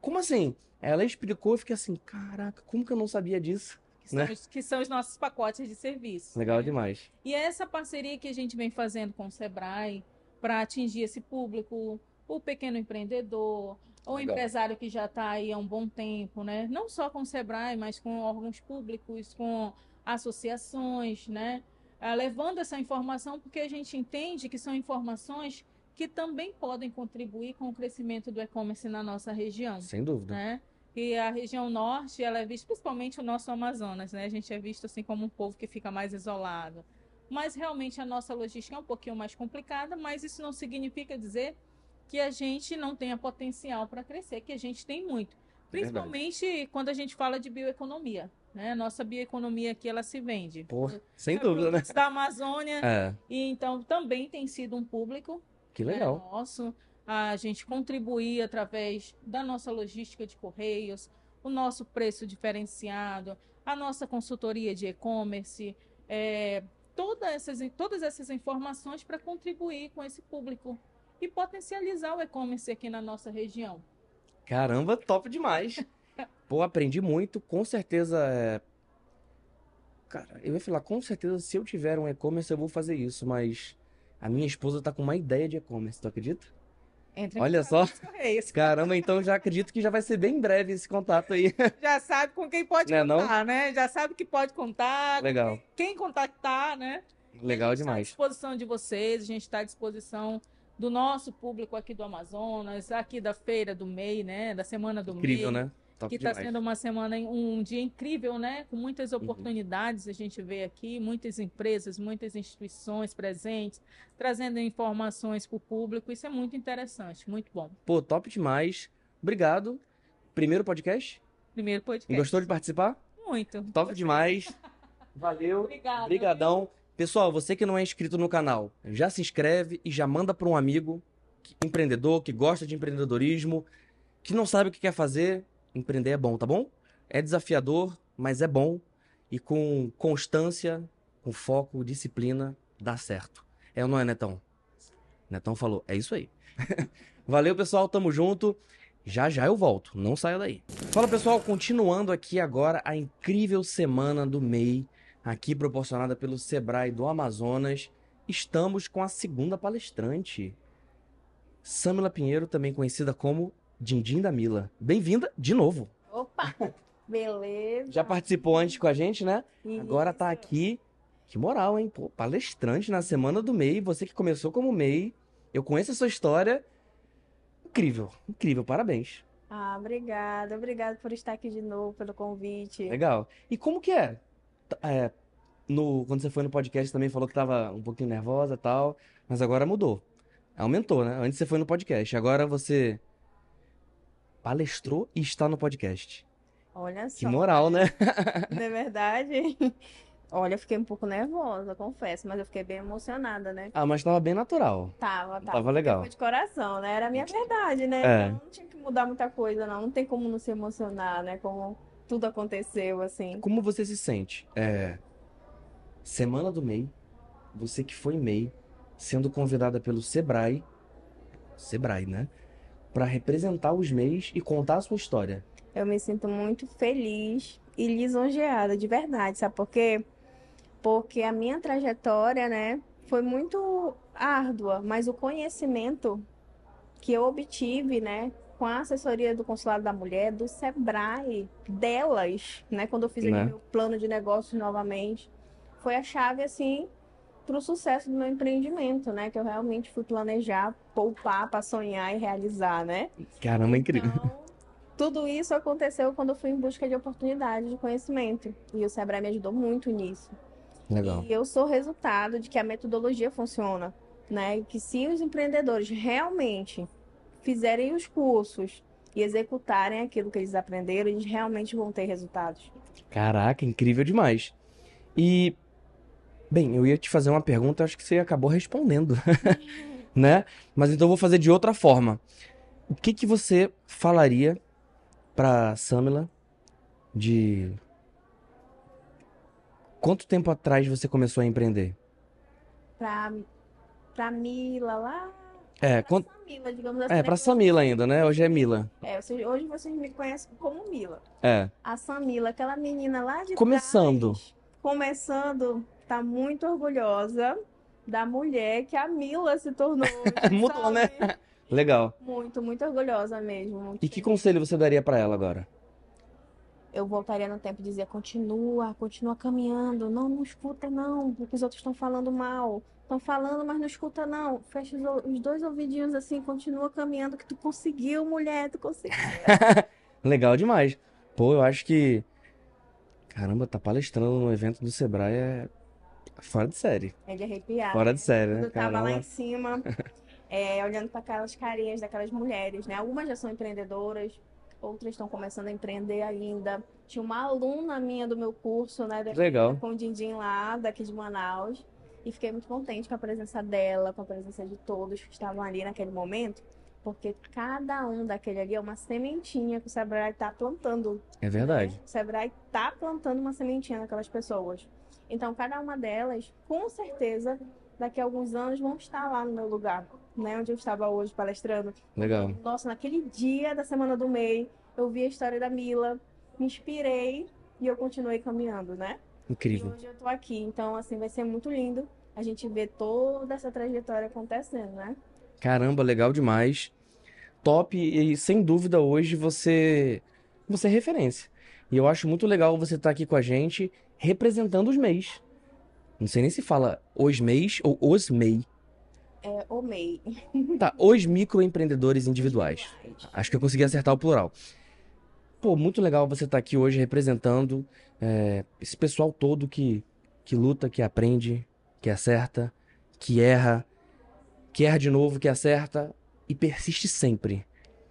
como assim? Ela explicou, eu fiquei assim, caraca, como que eu não sabia disso? Que são, Né? os, que são os nossos pacotes de serviço. Legal né? demais. E é essa parceria que a gente vem fazendo com o Sebrae para atingir esse público, o pequeno empreendedor, o Legal. empresário que já está aí há um bom tempo, né? Não só com o Sebrae, mas com órgãos públicos, com associações, né? Ah, levando essa informação porque a gente entende que são informações que também podem contribuir com o crescimento do e-commerce na nossa região Sem dúvida. né? E a região norte, ela é vista, principalmente o nosso Amazonas, né? A gente é visto assim como um povo que fica mais isolado. Mas realmente a nossa logística é um pouquinho mais complicada, mas isso não significa dizer que a gente não tenha potencial para crescer, que a gente tem muito. verdade. Principalmente quando a gente fala de bioeconomia, né? Nossa bioeconomia aqui ela se vende. Pô, sem É dúvida, né? Da Amazônia, É, e então também tem sido um público que né, legal. nosso. a gente contribuir através da nossa logística de correios, o nosso preço diferenciado, a nossa consultoria de e-commerce, é, todas, essas, todas essas informações para contribuir com esse público e potencializar o e-commerce aqui na nossa região. Caramba, top demais. *laughs* Pô, aprendi muito. Com certeza. É... Cara, eu ia falar, com certeza, se eu tiver um e-commerce, eu vou fazer isso, mas a minha esposa tá com uma ideia de e-commerce, tu acredita? Entra Olha só. Caramba, então já acredito que já vai ser bem breve esse contato aí. *laughs* Já sabe com quem pode Não é não? contar, né? Já sabe que pode contar, Legal. quem, quem contactar, né? Legal a gente Está à demais. disposição de vocês, a gente está à disposição do nosso público aqui do Amazonas, aqui da feira do MEI, né? Da semana do Incrível, MEI. né? Top que está sendo uma semana, um dia incrível, né? Com muitas oportunidades a gente vê aqui, muitas empresas, muitas instituições presentes, trazendo informações para o público. Isso é muito interessante, muito bom. Pô, top demais. Obrigado. Primeiro podcast? Primeiro podcast. Gostou de participar? Muito. Top demais. *laughs* Valeu. Obrigada. Obrigadão. Pessoal, você que não é inscrito no canal, já se inscreve e já manda para um amigo que- empreendedor que gosta de empreendedorismo, que não sabe o que quer fazer. Empreender é bom, tá bom? É desafiador, mas é bom e com constância, com foco, disciplina, dá certo. É ou não é, Netão? Netão falou, é isso aí. *laughs* Valeu, pessoal, tamo junto. Já já eu volto, não saia daí. Fala, pessoal, continuando aqui agora a incrível semana do MEI aqui proporcionada pelo Sebrae do Amazonas, estamos com a segunda palestrante, Samila Pinheiro, também conhecida como Dindim da Mila. Bem-vinda de novo. Opa! *laughs* Beleza. Já participou antes com a gente, né? Isso. Agora tá aqui. Que moral, hein? Pô, palestrante na semana do MEI, você que começou como MEI. Eu conheço a sua história. Incrível, incrível, parabéns. Ah, obrigada. Obrigada por estar aqui de novo, pelo convite. Legal. E como que é? É, no, quando você foi no podcast também falou que tava um pouquinho nervosa e tal, mas agora mudou. Aumentou, né? Antes você foi no podcast, agora você palestrou e está no podcast. Olha Que só, moral, né? *laughs* não é verdade? Olha, eu fiquei um pouco nervosa, confesso, mas eu fiquei bem emocionada, né? Ah, mas tava bem natural. Tava, tava. Tava legal. De coração, né? Era a minha verdade, né? É. Então não tinha que mudar muita coisa, não. Não tem como não se emocionar, né? Como tudo aconteceu, assim. Como você se sente? É, semana do MEI, você que foi MEI, sendo convidada pelo Sebrae, Sebrae, né? Pra representar os MEIs e contar a sua história. Eu me sinto muito feliz e lisonjeada, de verdade, sabe por quê? Porque a minha trajetória, né, foi muito árdua, mas o conhecimento que eu obtive, né, com a assessoria do Consulado da Mulher, do Sebrae, delas, né, quando eu fiz Né? meu plano de negócios novamente, foi a chave, assim, para o sucesso do meu empreendimento, né, que eu realmente fui planejar, poupar para sonhar e realizar, né? Caramba, incrível. Então, tudo isso aconteceu quando eu fui em busca de oportunidade de conhecimento. E o Sebrae me ajudou muito nisso. Legal. E eu sou resultado de que a metodologia funciona, né? Que se os empreendedores realmente fizerem os cursos e executarem aquilo que eles aprenderam, eles realmente vão ter resultados. Caraca, incrível demais. E, bem, eu ia te fazer uma pergunta, acho que você acabou respondendo, *laughs* né? Mas então eu vou fazer de outra forma. O que que você falaria pra Samila de quanto tempo atrás você começou a empreender? Pra, pra Mila lá, É, quanto... Samila, digamos assim. é né? pra Samila ainda, né? Hoje é Mila. É, vocês- hoje vocês me conhecem como Mila. É, A Samila, aquela menina lá de Começando. trás, começando, tá muito orgulhosa da mulher que a Mila se tornou. *laughs* Mudou, né? legal. Muito, muito orgulhosa mesmo. muito E que feliz. conselho você daria pra ela agora? Eu voltaria no tempo e dizia: continua, continua caminhando, não, não escuta não, porque os outros estão falando mal. Estão falando, mas não escuta não. Fecha os, os dois ouvidinhos assim, continua caminhando, que tu conseguiu, mulher, tu conseguiu. *laughs* Legal demais. Pô, eu acho que. Caramba, tá palestrando no evento do Sebrae é fora de série. É de arrepiar. Fora né? de série, né? eu tava lá Caramba. em cima, *laughs* é, olhando para aquelas carinhas daquelas mulheres, né? Algumas já são empreendedoras, outras estão começando a empreender ainda. Tinha uma aluna minha do meu curso, né? da- Legal. Com o Dindim lá, daqui de Manaus. E fiquei muito contente com a presença dela, com a presença de todos que estavam ali naquele momento. Porque cada um daquele ali é uma sementinha que o Sebrae tá plantando. É verdade. O Sebrae tá plantando uma sementinha naquelas pessoas. Então, cada uma delas, com certeza, daqui a alguns anos vão estar lá no meu lugar, né? Onde eu estava hoje palestrando. Legal. Nossa, naquele dia da semana do MEI, eu vi a história da Mila, me inspirei e eu continuei caminhando, né? E Incrível. hoje eu tô aqui. Então, assim, vai ser muito lindo a gente ver toda essa trajetória acontecendo, né? Caramba, legal demais. Top e sem dúvida hoje você você é referência. E eu acho muito legal você estar aqui com a gente representando os MEIs. Não sei nem se fala os MEIs ou os MEI. É o MEI. Tá, os microempreendedores individuais. Acho que eu consegui acertar o plural. Pô, muito legal você estar aqui hoje representando é, esse pessoal todo que, que luta, que aprende, que acerta, que erra, que erra de novo, que acerta e persiste sempre.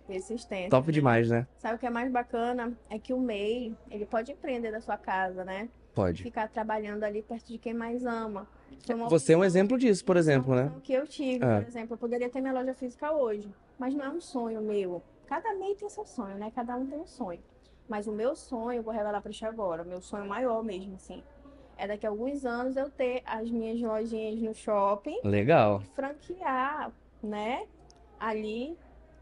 Persistência. Top demais, né? Sabe o que é mais bacana? É que o MEI, ele pode empreender da sua casa, né? Pode. Ficar trabalhando ali perto de quem mais ama. Você é um exemplo disso, por exemplo, né? opção que eu tive, É. por exemplo. Eu poderia ter minha loja física hoje, mas não é um sonho meu. Cada MEI tem seu sonho, né? Cada um tem um sonho. Mas o meu sonho, eu vou revelar pra ti agora, o meu sonho maior mesmo, assim, é daqui a alguns anos eu ter as minhas lojinhas no shopping Legal. franquear, né? Ali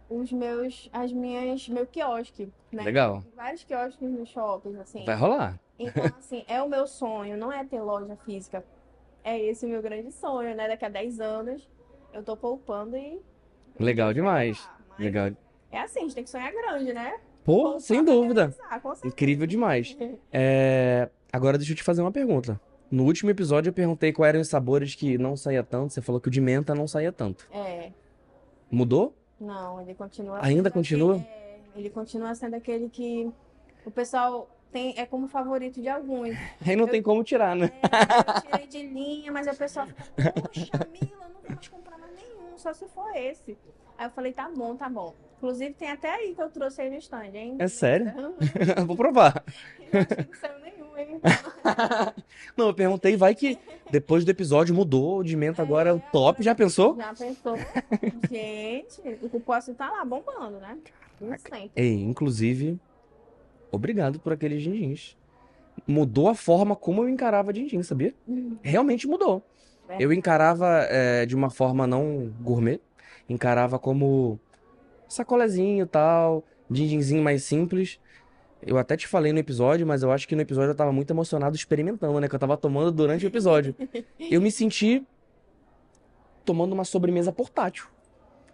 os meus, as minhas, meu quiosque, né? Legal. Vários quiosques no shopping, assim. Vai rolar. Então, *laughs* assim, é o meu sonho, não é ter loja física. É esse o meu grande sonho, né? Daqui a 10 anos eu tô poupando e. Legal demais. Mas Legal. É assim, a gente tem que sonhar grande, né? Pô, sem dúvida. realizar. Incrível demais. É, Agora deixa eu te fazer uma pergunta. No último episódio eu perguntei quais eram os sabores que não saía tanto. Você falou que o de menta não saía tanto. É, Mudou? não, ele continua Ainda continua? aquele- é, ele continua sendo aquele que o pessoal tem, é como favorito de alguns. *laughs* Aí não tem como tirar, né? É, eu tirei de linha, mas o pessoal fica, poxa, Mila, eu não vou mais comprar mais nenhum, só se for esse. Aí eu falei, tá bom, tá bom. Inclusive tem até aí que eu trouxe aí no stand, hein? É sério? *laughs* Eu Vou provar. *laughs* acho que não saiu nenhum, hein? *laughs* Não, eu perguntei, vai que depois do episódio mudou, de menta agora é o top. Já pensou? Já pensou? Gente, o cupuaçu tá lá bombando, né? Ei, inclusive, obrigado por aqueles din-dins. Mudou a forma como eu encarava din-din, sabia? Realmente mudou. Eu encarava é, de uma forma não gourmet, encarava como sacolezinho e tal, din-dinzinho mais simples. Eu até te falei no episódio, mas eu acho que no episódio eu tava muito emocionado experimentando, né? Que eu tava tomando durante o episódio. *laughs* Eu me senti tomando uma sobremesa portátil,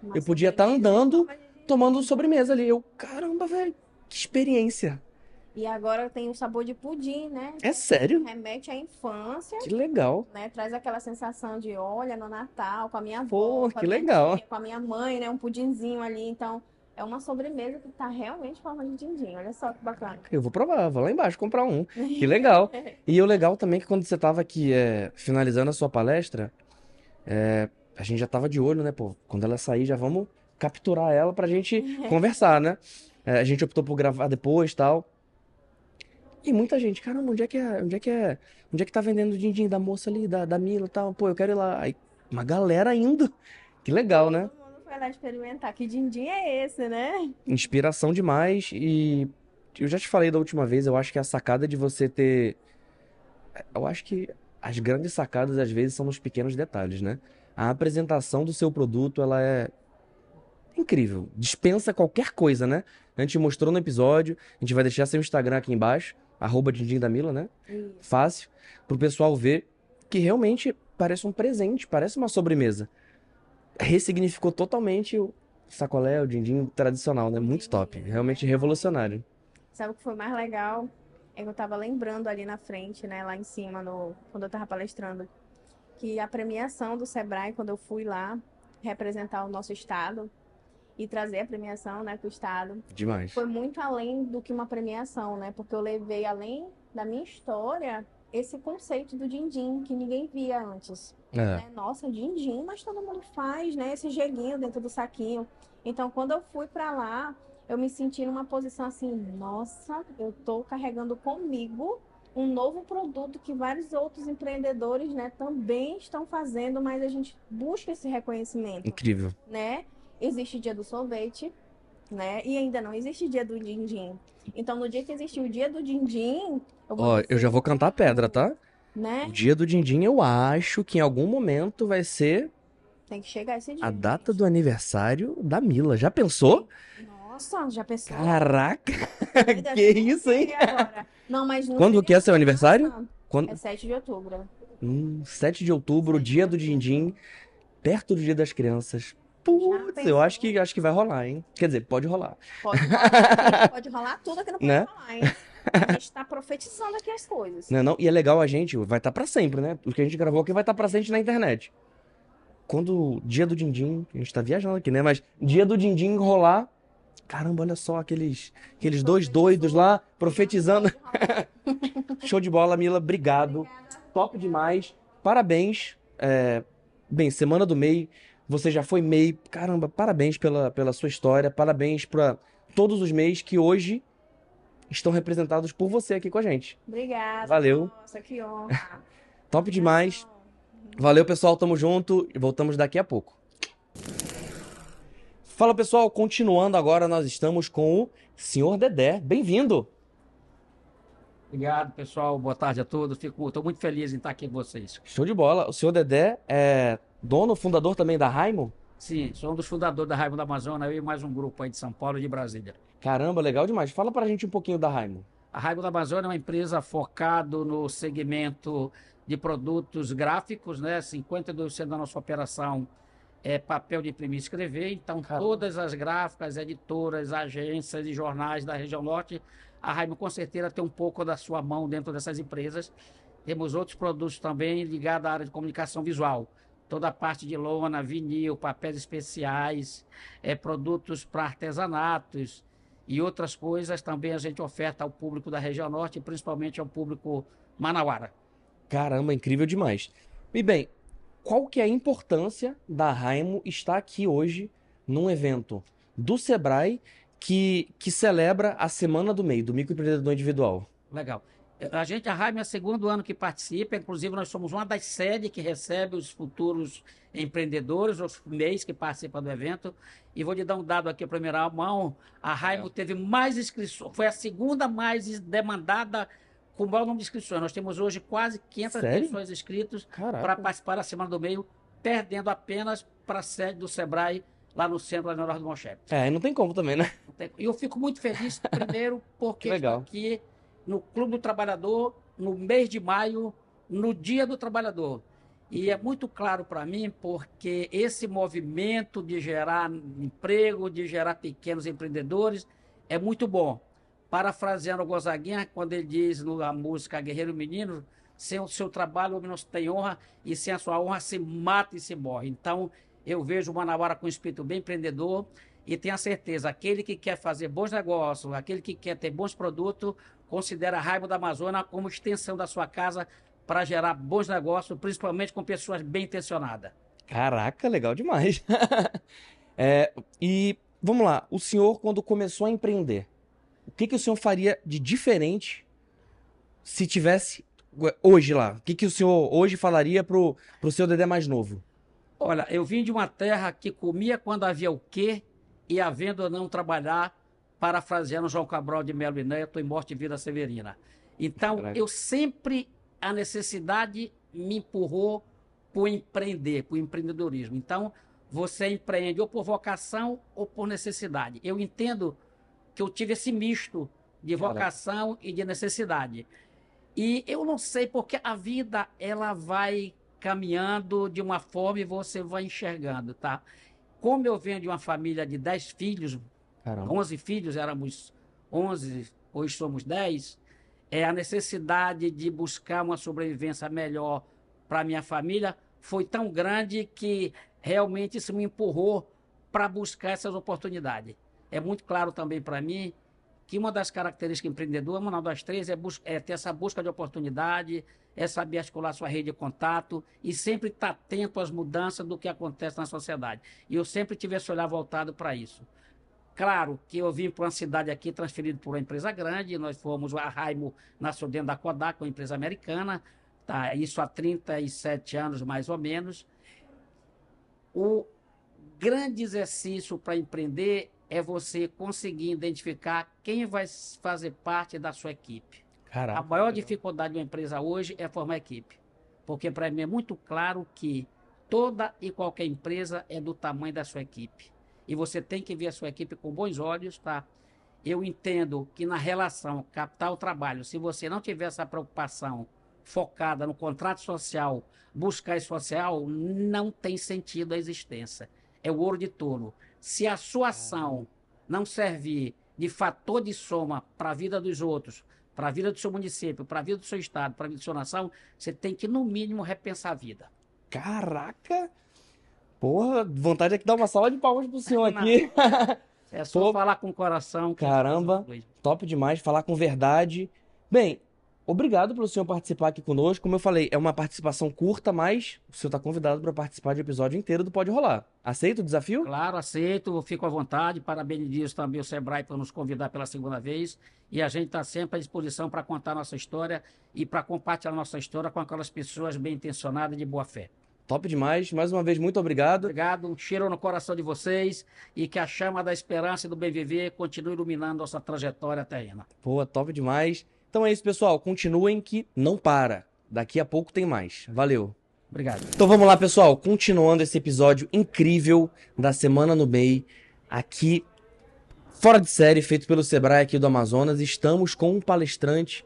Uma eu podia tá sobremesa andando, tomando sobremesa ali. Eu, caramba, velho, que experiência. E agora tem o sabor de pudim, né? É sério? Remete à infância. Que legal. né? Traz aquela sensação de, olha, no Natal, com a minha avó, Pô, a que legal. tia, com a minha mãe, né? Um pudinzinho ali. Então, é uma sobremesa que tá realmente forma de din-din. Olha só que bacana. Eu vou provar, vou lá embaixo comprar um. Que *laughs* legal. E o legal também é que quando você tava aqui é, finalizando a sua palestra, é, a gente já tava de olho, né, pô? Quando ela sair, já vamos capturar ela pra gente *laughs* conversar, né? É, a gente optou por gravar depois e tal. E muita gente, caramba, onde é que é? Onde é que é? Onde é que tá vendendo o din-din da moça ali, da, da Mila e tal? Pô, eu quero ir lá. Aí, uma galera indo. Que legal, né? Todo mundo foi lá experimentar. Que din-din é esse, né? Inspiração demais e eu já te falei da última vez, eu acho que a sacada de você ter. Eu acho que as grandes sacadas às vezes são nos pequenos detalhes, né? A apresentação do seu produto, ela é incrível. Dispensa qualquer coisa, né? A gente mostrou no episódio, a gente vai deixar seu Instagram aqui embaixo, arroba Dindim da Mila, né? Isso. Fácil, pro pessoal ver que realmente parece um presente, parece uma sobremesa. Ressignificou totalmente o sacolé, o dindim tradicional, né? Muito top, realmente revolucionário. Sabe o que foi mais legal? É que eu tava lembrando ali na frente, né? Lá em cima, no... quando eu tava palestrando, que a premiação do Sebrae, quando eu fui lá representar o nosso estado e trazer a premiação, né, pro estado, Demais. foi muito além do que uma premiação, né? Porque eu levei além da minha história esse conceito do din-din que ninguém via antes. É, né? Nossa, din-din, mas todo mundo faz, né? Esse gelinho dentro do saquinho. Então, quando eu fui pra lá, eu me senti numa posição assim, nossa, eu tô carregando comigo um novo produto que vários outros empreendedores, né, também estão fazendo, mas a gente busca esse reconhecimento incrível. né? Existe dia do sorvete, né? E ainda não existe dia do din-din. Então, no dia que existir o dia do din-din, eu vou Ó, eu já vou cantar pedra, tá? Né? O dia do Dindim, eu acho que em algum momento vai ser Tem que chegar esse dia. a data do aniversário da Mila. Já pensou? Nossa, já pensou? Caraca! *laughs* Que eu isso, hein? Não, mas Quando que é seu aniversário? Quando... É 7 de outubro. Hum, 7 de outubro, dia do Dindim, perto do Dia das Crianças. Putz, eu acho que, acho que vai rolar, hein? Quer dizer, pode rolar. Pode *laughs* rolar, pode rolar tudo aqui no Pode Né? Rolar, hein? A gente tá profetizando aqui as coisas. Né, não? E é legal a gente, vai estar pra sempre, né? O que a gente gravou aqui vai estar pra sempre na internet. Quando o dia do Dindim, a gente tá viajando aqui, né? Mas dia do Dindim rolar, caramba, olha só aqueles, aqueles dois doidos lá profetizando. *laughs* Show de bola, Mila, obrigado. Top demais. Parabéns. É, Bem, semana do MEI, você já foi MEI. Caramba, parabéns pela, pela sua história. Parabéns para todos os MEIs que hoje estão representados por você aqui com a gente. Obrigada. Valeu. Nossa, que honra. *laughs* Top demais. Valeu, pessoal. Tamo junto e voltamos daqui a pouco. Fala, pessoal. Continuando agora, nós estamos com o Senhor Dedé. Bem-vindo. Obrigado, pessoal. Boa tarde a todos. Fico, estou muito feliz em estar aqui com vocês. Show de bola. O senhor Dedé é dono, fundador também da Raimo? Sim, sou um dos fundadores da Raiva da Amazônia, eu e mais um grupo aí de São Paulo e de Brasília. Caramba, legal demais. Fala pra gente um pouquinho da Raimo. A Raiva da Amazônia é uma empresa focada no segmento de produtos gráficos, né? 52% da nossa operação é papel de imprimir e escrever. Então, Caramba. todas as gráficas, editoras, agências e jornais da região norte, a Raiva com certeza tem um pouco da sua mão dentro dessas empresas. Temos outros produtos também ligados à área de comunicação visual. Toda a parte de lona, vinil, papéis especiais, é, produtos para artesanatos e outras coisas também a gente oferta ao público da região norte, principalmente ao público manauara. Caramba, incrível demais. E bem, qual que é a importância da Raimo estar aqui hoje num evento do Sebrae que, que celebra a Semana do MEI, do Microempreendedor Individual? Legal. A gente, a Raime, é o segundo ano que participa, inclusive nós somos uma das sedes que recebe os futuros empreendedores, os MEIs que participam do evento. E vou lhe dar um dado aqui, primeira mão, a Raimo teve mais inscrições, foi a segunda mais demandada com maior número de inscrições. Nós temos hoje quase 500 Sério? pessoas inscritas para participar da Semana do Meio, perdendo apenas para a sede do Sebrae, lá no centro, lá no Norte do Monchepe. É, não tem como também, né? E eu fico muito feliz, *laughs* primeiro, porque aqui no Clube do Trabalhador, no mês de maio, no Dia do Trabalhador. E é muito claro para mim, porque esse movimento de gerar emprego, de gerar pequenos empreendedores, é muito bom. Parafraseando o Gonzaguinha, quando ele diz na música Guerreiro Menino, sem o seu trabalho o homem não tem honra, e sem a sua honra se mata e se morre. Então, eu vejo o Manauara com um espírito bem empreendedor, e tenha certeza, aquele que quer fazer bons negócios, aquele que quer ter bons produtos, considera a Raiva da Amazônia como extensão da sua casa para gerar bons negócios, principalmente com pessoas bem intencionadas. Caraca, legal demais. *laughs* É, e vamos lá, o senhor, quando começou a empreender, o que, que o senhor faria de diferente se tivesse hoje lá? O que, que o senhor hoje falaria pro, pro seu Dedé mais novo? Olha, eu vim de uma terra que comia quando havia o quê e havendo não trabalhar, parafraseando João Cabral de Melo e Neto em Morte e Vida Severina. Então, Caraca. eu sempre, a necessidade me empurrou para o empreender, para o empreendedorismo. Então, você empreende ou por vocação ou por necessidade. Eu entendo que eu tive esse misto de Caraca. vocação e de necessidade. E eu não sei porque a vida ela vai caminhando de uma forma e você vai enxergando, tá? Como eu venho de uma família de 10 filhos, Caramba. 11 filhos, éramos 11, hoje somos 10, é a necessidade de buscar uma sobrevivência melhor para minha família foi tão grande que realmente isso me empurrou para buscar essas oportunidades. É muito claro também para mim que uma das características empreendedora, uma das três, é, é ter essa busca de oportunidade, é saber articular sua rede de contato e sempre estar atento às mudanças do que acontece na sociedade. E eu sempre tive esse olhar voltado para isso. Claro que eu vim para uma cidade aqui transferido por uma empresa grande, nós fomos, a Raimo nasceu dentro da Kodak, uma empresa americana, tá? isso há 37 anos mais ou menos. O grande exercício para empreender é você conseguir identificar quem vai fazer parte da sua equipe. Caraca. A maior dificuldade de uma empresa hoje é formar equipe. Porque para mim é muito claro que toda e qualquer empresa é do tamanho da sua equipe. E você tem que ver a sua equipe com bons olhos, tá? Eu entendo que na relação capital-trabalho, se você não tiver essa preocupação focada no contrato social, buscar esse social, não tem sentido a existência. É o ouro de tolo. Se a sua ação não servir de fator de soma para a vida dos outros, para a vida do seu município, para a vida do seu estado, para a vida da sua nação, você tem que, no mínimo, repensar a vida. Caraca! Porra, vontade é que dar uma sala de palmas pro senhor aqui. É só Pô. falar com o coração. Caramba. Top demais, falar com verdade. Bem, obrigado pelo senhor participar aqui conosco. Como eu falei, é uma participação curta, mas o senhor está convidado para participar do episódio inteiro do Pode Rolar. Aceita o desafio? Claro, aceito, fico à vontade. Parabenizo também o Sebrae por nos convidar pela segunda vez. E a gente está sempre à disposição para contar nossa história e para compartilhar nossa história com aquelas pessoas bem intencionadas e de boa fé. Top demais. Mais uma vez, muito obrigado. Obrigado, um cheiro no coração de vocês e que a chama da esperança e do bem viver continue iluminando nossa trajetória terrena. Pô, top demais. Então é isso, pessoal. Continuem que não para. Daqui a pouco tem mais. Valeu. Obrigado. Então vamos lá, pessoal. Continuando esse episódio incrível da Semana no MEI, aqui fora de série, feito pelo Sebrae aqui do Amazonas, estamos com um palestrante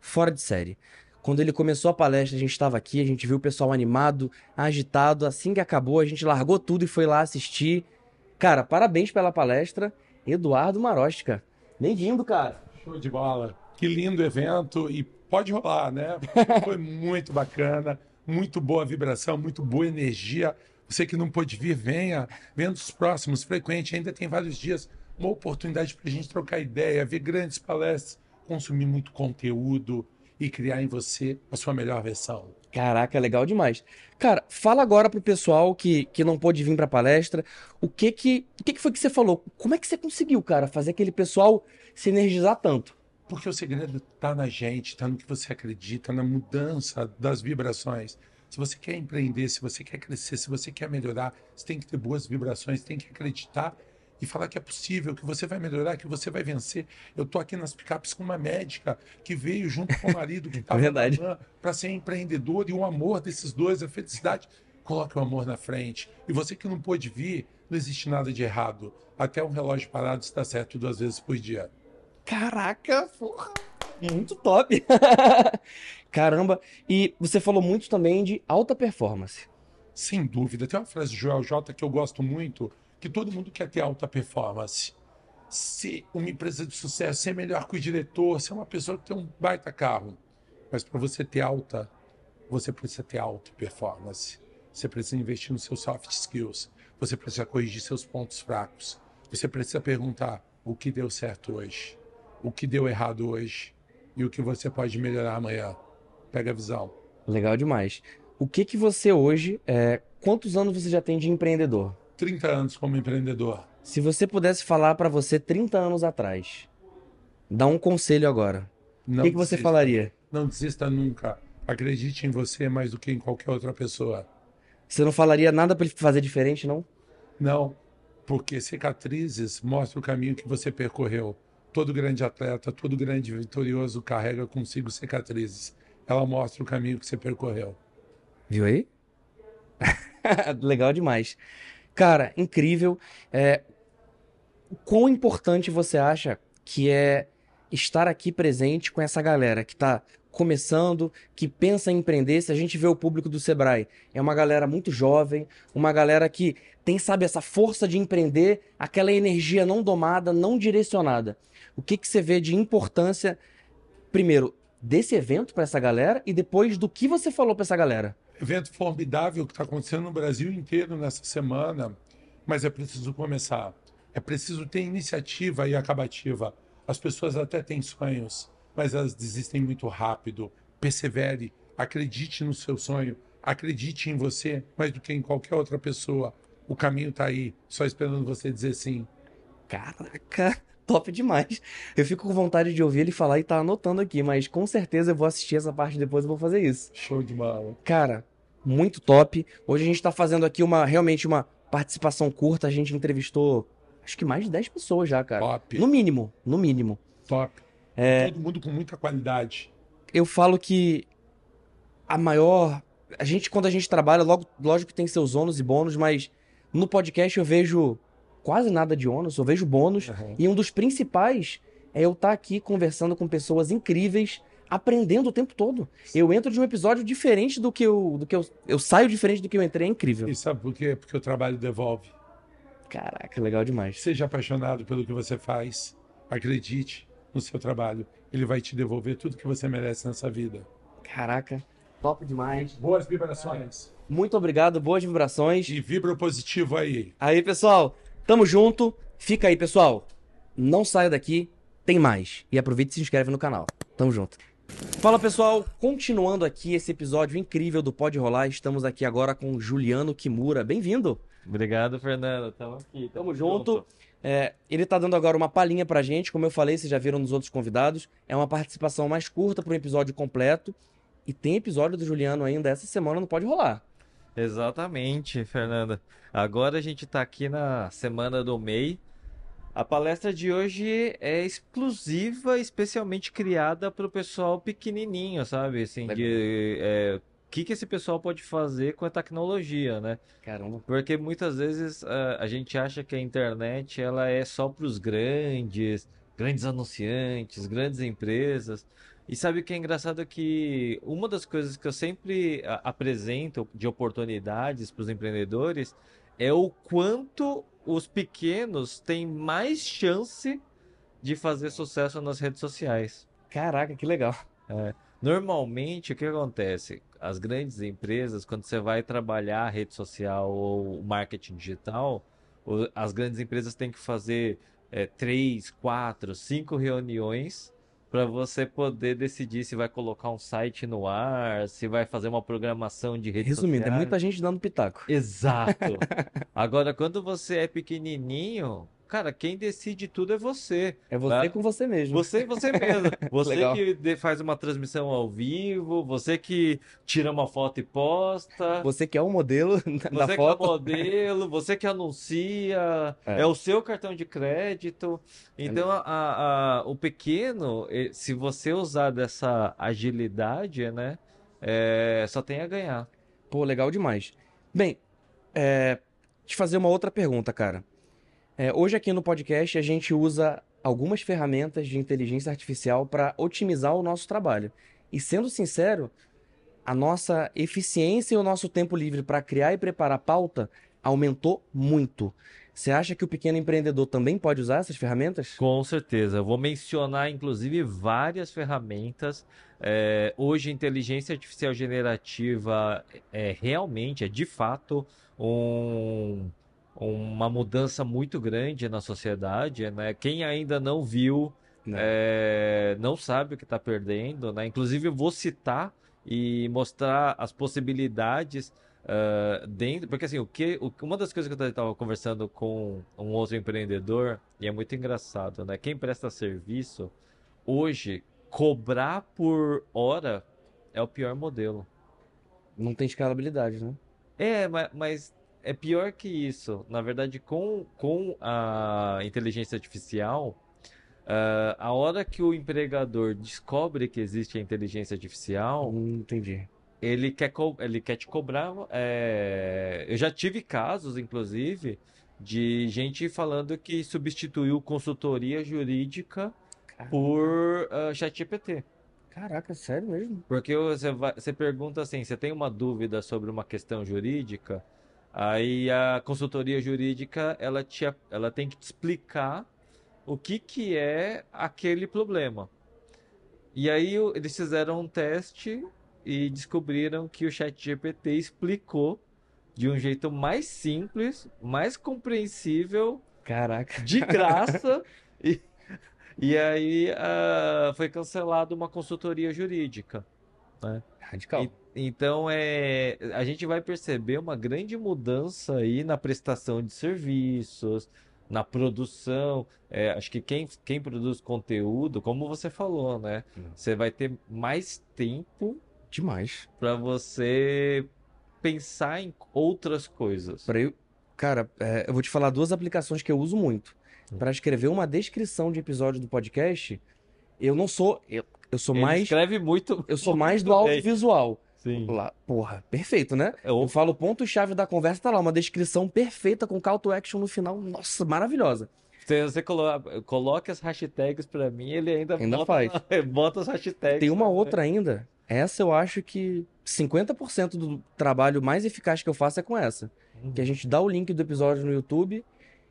fora de série. Quando ele começou a palestra, a gente estava aqui, a gente viu o pessoal animado, agitado. Assim que acabou, a gente largou tudo e foi lá assistir. Cara, parabéns pela palestra, Eduardo Marostica. Bem-vindo, cara. Show de bola. Que lindo evento e pode rolar, né? *laughs* Foi muito bacana, muito boa vibração, muito boa energia. Você que não pôde vir, venha, venha dos próximos, frequente. Ainda tem vários dias, uma oportunidade para a gente trocar ideia, ver grandes palestras, consumir muito conteúdo e criar em você a sua melhor versão. Caraca, legal demais. Cara, fala agora pro pessoal que, que não pôde vir pra palestra, o que que, o que que foi que você falou? Como é que você conseguiu, cara, fazer aquele pessoal se energizar tanto? Porque o segredo está na gente, está no que você acredita, na mudança das vibrações. Se você quer empreender, se você quer crescer, se você quer melhorar, você tem que ter boas vibrações, tem que acreditar e falar que é possível, que você vai melhorar, que você vai vencer. Eu tô aqui nas picapes com uma médica que veio junto com o marido que *laughs* estava Verdade. para ser empreendedor e o amor desses dois, a felicidade. Coloque o amor na frente. E você que não pôde vir, não existe nada de errado. Até um relógio parado está certo duas vezes por dia. Caraca, porra, muito top. *laughs* Caramba, e você falou muito também de alta performance. Sem dúvida. Tem uma frase do Joel J que eu gosto muito, que todo mundo quer ter alta performance. Ser uma empresa de sucesso, ser melhor que o diretor, ser uma pessoa que tem um baita carro. Mas para você ter alta, você precisa ter alta performance. Você precisa investir nos seus soft skills. Você precisa corrigir seus pontos fracos. Você precisa perguntar o que deu certo hoje, o que deu errado hoje e o que você pode melhorar amanhã. Pega a visão. Legal demais. O que que você hoje, é, quantos anos você já tem de empreendedor? 30 anos como empreendedor. Se você pudesse falar pra você 30 anos atrás, dá um conselho agora. O que, que você falaria? Não desista nunca. Acredite em você mais do que em qualquer outra pessoa. Você não falaria nada pra ele fazer diferente, não? Não, porque cicatrizes mostram o caminho que você percorreu. Todo grande atleta, todo grande vitorioso carrega consigo cicatrizes. Ela mostra o caminho que você percorreu. Viu aí? *laughs* Legal demais. Cara, incrível. É, quão importante você acha que é estar aqui presente com essa galera que tá começando, que pensa em empreender? Se a gente vê o público do Sebrae, é uma galera muito jovem, uma galera que tem, sabe, essa força de empreender, aquela energia não domada, não direcionada. O que que você vê de importância, primeiro, desse evento para essa galera e depois do que você falou para essa galera? Evento formidável que está acontecendo no Brasil inteiro nessa semana, mas é preciso começar. É preciso ter iniciativa e acabativa. As pessoas até têm sonhos, mas elas desistem muito rápido. Persevere, acredite no seu sonho, acredite em você mais do que em qualquer outra pessoa. O caminho está aí, só esperando você dizer sim. Caraca, *laughs* top demais. Eu fico com vontade de ouvir ele falar e tá anotando aqui, mas com certeza eu vou assistir essa parte depois e vou fazer isso. Show de bola. Cara, muito top. Hoje a gente tá fazendo aqui uma realmente uma participação curta, a gente entrevistou acho que mais de 10 pessoas já, cara. Top. No mínimo, no mínimo. Top. É. Todo mundo com muita qualidade. Eu falo que a maior. A gente, quando a gente trabalha, logo, lógico que tem seus ônus e bônus, mas no podcast eu vejo quase nada de ônus, eu vejo bônus. Uhum. E um dos principais é eu estar aqui conversando com pessoas incríveis, aprendendo o tempo todo. Eu entro de um episódio diferente do que eu. Do que eu, eu saio diferente do que eu entrei, é incrível. E sabe por quê? Porque o trabalho devolve. Caraca, legal demais. Seja apaixonado pelo que você faz. Acredite no seu trabalho. Ele vai te devolver tudo que você merece nessa vida. Caraca, top demais. Boas vibrações. Muito obrigado, boas vibrações. E vibra positivo aí. Aí, pessoal, tamo junto. Fica aí, pessoal. Não saia daqui, tem mais. E aproveite e se inscreve no canal. Tamo junto. Fala, pessoal. Continuando aqui esse episódio incrível do Pode Rolar, estamos aqui agora com Juliano Kimura. Bem-vindo. Obrigado, Fernando. Tamo aqui. Tamo junto. É, ele tá dando agora uma palhinha pra gente, como eu falei, vocês já viram nos outros convidados. É uma participação mais curta para um episódio completo. E tem episódio do Juliano ainda essa semana, não pode rolar. Exatamente, Fernanda. Agora a gente tá aqui na semana do MEI. A palestra de hoje é exclusiva, especialmente criada para o pessoal pequenininho, sabe? Assim, de é, o que que esse pessoal pode fazer com a tecnologia, né? Caramba. Porque muitas vezes ah, a gente acha que a internet ela é só para os grandes, grandes anunciantes, grandes empresas. E sabe o que é engraçado que uma das coisas que eu sempre a- apresento de oportunidades para os empreendedores é o quanto os pequenos têm mais chance de fazer sucesso nas redes sociais. Caraca, que legal. Normalmente, o que acontece? As grandes empresas, quando você vai trabalhar a rede social ou marketing digital, as grandes empresas têm que fazer é, três, quatro, cinco reuniões para você poder decidir se vai colocar um site no ar, se vai fazer uma programação de redes Resumindo, é muita gente dando pitaco. Exato. *laughs* Agora, quando você é pequenininho, cara, quem decide tudo é você. É você Tá? com você mesmo. Você, você mesmo. *laughs* Você que faz uma transmissão ao vivo, você que tira uma foto e posta, Você que é o modelo *laughs* da você que é o foto. modelo, você que anuncia, É. é o seu cartão de crédito. Então, a- a- a- o pequeno, se você usar dessa agilidade, né, é, só tem a ganhar. Pô, legal demais. Bem, é, te fazer uma outra pergunta, cara. É, hoje aqui no podcast a gente usa algumas ferramentas de inteligência artificial para otimizar o nosso trabalho. E sendo sincero, a nossa eficiência e o nosso tempo livre para criar e preparar pauta aumentou muito. Você acha que o pequeno empreendedor também pode usar essas ferramentas? Com certeza. Eu vou mencionar, inclusive, várias ferramentas. É, hoje, inteligência artificial generativa é realmente, é de fato, um- uma mudança muito grande na sociedade, né? Quem ainda não viu, Não. é, não sabe o que está perdendo, né? Inclusive, eu vou citar e mostrar as possibilidades ah, dentro, porque assim, o que, o- uma das coisas que eu estava conversando com um outro empreendedor, e é muito engraçado, né? Quem presta serviço, hoje, cobrar por hora é o pior modelo. Não tem escalabilidade, né? É, ma- mas é pior que isso. Na verdade, com, com a inteligência artificial, ah, a hora que o empregador descobre que existe a inteligência artificial, Não entendi. ele quer, ele quer te cobrar. é, Eu já tive casos, inclusive, de gente falando que substituiu consultoria jurídica por uh, ChatGPT. Caraca, sério mesmo? Porque você vai, você pergunta assim, você tem uma dúvida sobre uma questão jurídica, aí a consultoria jurídica ela te, ela tem que te explicar o que que é aquele problema. E aí eles fizeram um teste e descobriram que o ChatGPT explicou de um jeito mais simples, mais compreensível Caraca. de graça. *laughs* e, e aí ah, foi cancelado uma consultoria jurídica. Radical. E- então é, a gente vai perceber uma grande mudança aí na prestação de serviços, na produção. É, acho que quem, quem produz conteúdo, como você falou, né? Hum. Você vai ter mais tempo Demais. para você pensar em outras coisas. Pra eu... Cara, é, eu vou te falar duas aplicações que eu uso muito. Para escrever uma descrição de episódio do podcast, eu não sou. Eu, eu sou Ele mais. escreve muito. Eu sou mais do audiovisual. Sim. Lá, porra, perfeito, né? Eu- Eu falo o ponto-chave da conversa, tá lá, uma descrição perfeita com call to action no final. Nossa, maravilhosa. Se você colo coloca as hashtags pra mim, ele ainda, Ainda bota, faz. *laughs* bota as hashtags. Tem uma outra ainda. Essa eu acho que 50% do trabalho mais eficaz que eu faço é com essa. Que a gente dá o link do episódio no YouTube,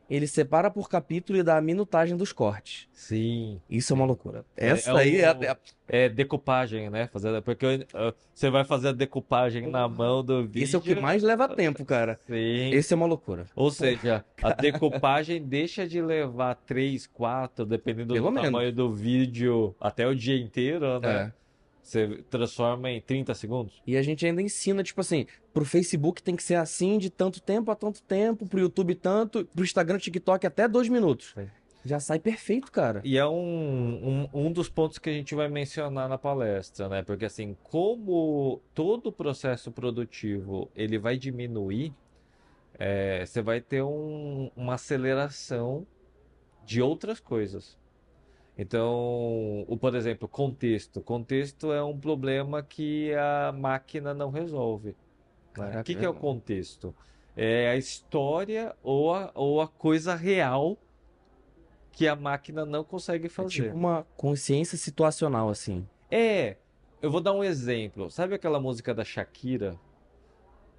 ele separa por capítulo e dá a minutagem dos cortes. Sim. Isso é uma loucura. É- Essa é aí é, é- É decupagem, né? Fazer, porque uh, você vai fazer a decupagem na mão do vídeo. esse é o que mais leva tempo, cara. Sim. Esse é uma loucura. Ou seja, a decupagem *laughs* deixa de levar 3, 4, dependendo Pelo do menos. tamanho do vídeo, até o dia inteiro, né? É. Você transforma em 30 segundos. E a gente ainda ensina, tipo assim, pro Facebook tem que ser assim de tanto tempo a tanto tempo, pro YouTube tanto, pro Instagram, TikTok até dois minutos. Sim. Já sai perfeito, cara. E é um, um, um dos pontos que a gente vai mencionar na palestra, né? Porque assim, como todo o processo produtivo ele vai diminuir, é, você vai ter um- uma aceleração de outras coisas. Então, o, por exemplo, contexto. Contexto é um problema que a máquina não resolve. né? O que que é o é. contexto? É a história ou a, ou a coisa real que a máquina não consegue É fazer. tipo uma consciência situacional, assim. É, eu vou dar um exemplo. Sabe aquela música da Shakira?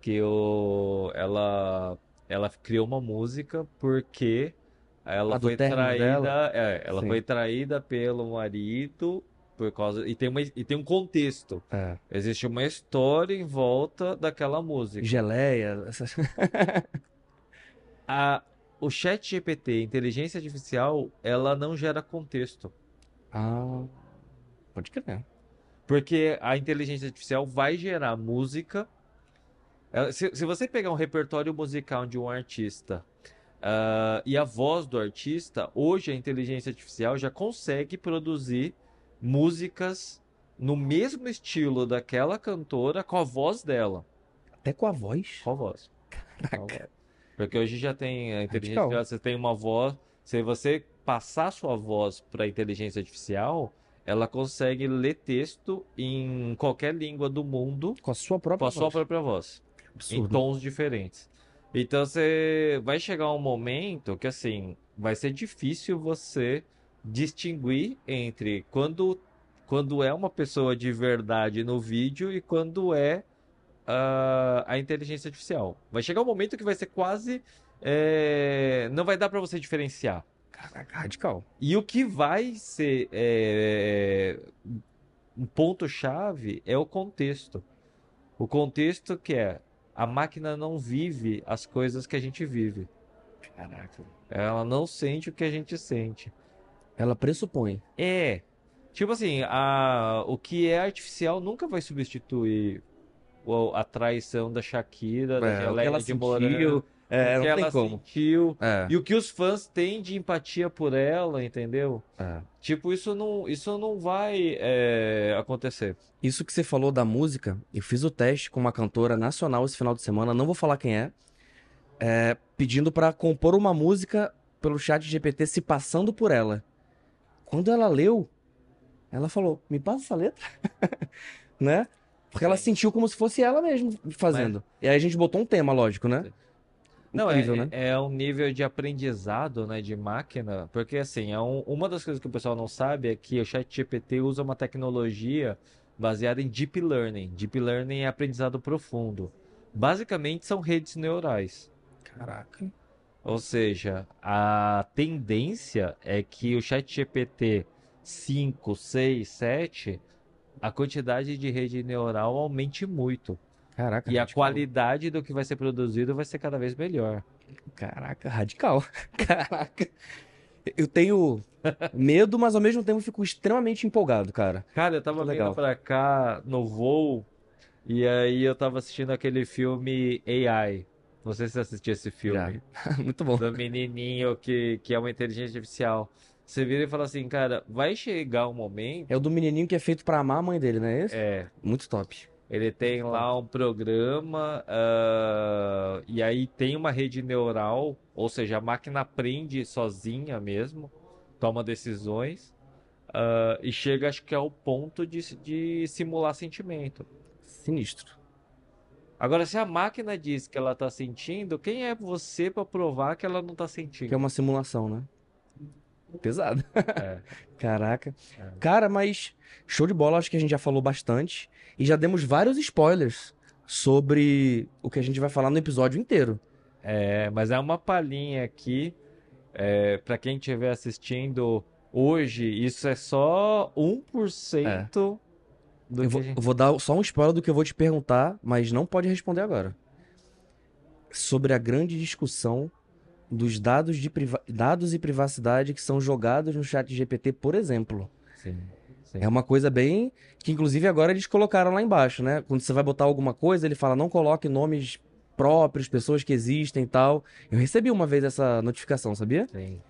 Que o, ela, ela criou uma música porque ela Ah, foi traída, é, ela Sim. foi traída pelo marido por causa e tem uma, e tem um contexto. É. Existe uma história em volta daquela música. Geleia, essas... *laughs* A, o chat GPT, inteligência artificial, ela não gera contexto. Ah, pode crer. Porque a inteligência artificial vai gerar música. Ela- Se, se você pegar um repertório musical de um artista, ah, e a voz do artista, hoje a inteligência artificial já consegue produzir músicas no mesmo estilo daquela cantora com a voz dela. Até com a voz. Com a voz. Com a voz. Porque hoje já tem a inteligência artificial, você tem uma voz. Se você passar sua voz para a inteligência artificial, ela consegue ler texto em qualquer língua do mundo Com a sua com própria a sua voz. própria voz, em tons diferentes. Então você vai chegar um momento que assim, vai ser difícil você distinguir entre quando quando é uma pessoa de verdade no vídeo e quando é ah, a inteligência artificial. Vai chegar um momento que vai ser quase é, não vai dar para você diferenciar. Caraca, radical. E o que vai ser é, um ponto-chave é o contexto. O contexto que é a máquina não vive as coisas que a gente vive. Caraca. Ela não sente o que a gente sente. Ela pressupõe. É. Tipo assim, a, o que é artificial nunca vai substituir a traição da Shakira, da É, geleia ela de sentiu, morango, é, o não que ela como. sentiu. É, E o que os fãs têm de empatia por ela, entendeu? é. Tipo, isso não, isso não vai é, acontecer. Isso que você falou da música, eu fiz o teste com uma cantora nacional esse final de semana, não vou falar quem é, é, pedindo pra compor uma música pelo chat GPT se passando por ela. Quando ela leu, ela falou: "Me passa essa letra", *laughs* né? Porque ela Sim. sentiu como se fosse ela mesmo fazendo. E aí a gente botou um tema, lógico, né? Não, é, Incrível, né? é um nível de aprendizado, né, de máquina, porque assim, é um- uma das coisas que o pessoal não sabe é que o ChatGPT usa uma tecnologia baseada em Deep Learning. Deep Learning é aprendizado profundo. Basicamente são redes neurais. Caraca. Ou seja, a tendência é que o ChatGPT 5, 6, 7, a quantidade de rede neural aumente muito. Caraca, E a radical. qualidade do que vai ser produzido vai ser cada vez melhor. Caraca, radical. *laughs* Caraca. Eu tenho medo, mas ao mesmo tempo fico extremamente empolgado, cara. Cara, eu tava Muito vindo legal. pra cá no voo e aí eu tava assistindo aquele filme AI. Não sei se você assistiu esse filme. *laughs* Muito bom. Do menininho que, que é uma inteligência artificial. Você vira e fala assim, cara, vai chegar um momento. É o do menininho que é feito pra amar a mãe dele, né? Esse? É, Muito top. Ele tem lá um programa, ah, e aí tem uma rede neural, ou seja, a máquina aprende sozinha mesmo, toma decisões, ah, e chega, acho que ao ponto de, de simular sentimento. Sinistro. Agora, se a máquina diz que ela tá sentindo, quem é você para provar que ela não tá sentindo? Que é uma simulação, né? Pesado. É. *laughs* Caraca. É. Cara, mas show de bola, acho que a gente já falou bastante. E já demos vários spoilers sobre o que a gente vai falar no episódio inteiro. É, mas é uma palhinha aqui. É, para quem estiver assistindo hoje, isso é só 1% do Eu que vou, gente... eu vou dar só um spoiler do que eu vou te perguntar, mas não pode responder agora. Sobre a grande discussão dos dados, de priva- dados e privacidade que são jogados no chat GPT, por exemplo. Sim, sim. É uma coisa bem. Que inclusive agora eles colocaram lá embaixo, né? Quando você vai botar alguma coisa, ele fala: não coloque nomes próprios, pessoas que existem e tal. Eu recebi uma vez essa notificação, sabia? Sim.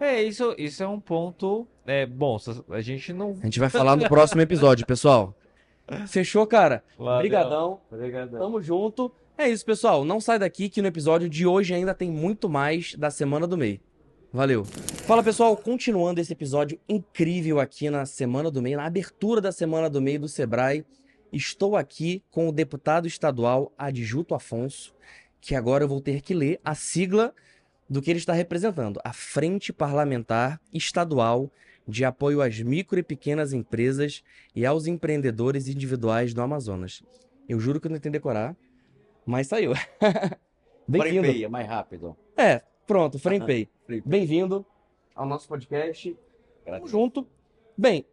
É, isso, isso é um ponto. É, bom, a gente não. A gente vai falar no próximo episódio, pessoal. *laughs* Fechou, cara? Obrigadão. Obrigadão. Tamo junto. É isso, pessoal. Não sai daqui que no episódio de hoje ainda tem muito mais da Semana do MEI. Valeu. Fala, pessoal. Continuando esse episódio incrível aqui na Semana do MEI, na abertura da Semana do MEI do Sebrae, estou aqui com o deputado estadual Adjuto Afonso, que agora eu vou ter que ler a sigla do que ele está representando, a Frente Parlamentar Estadual de Apoio às Micro e Pequenas Empresas e aos Empreendedores Individuais do Amazonas. Eu juro que eu não tentei decorar, mas saiu. *laughs* Bem-vindo. Freio, é mais rápido. É, pronto, Frempei. *laughs* Bem-vindo ao nosso podcast. Tamo junto. Bem,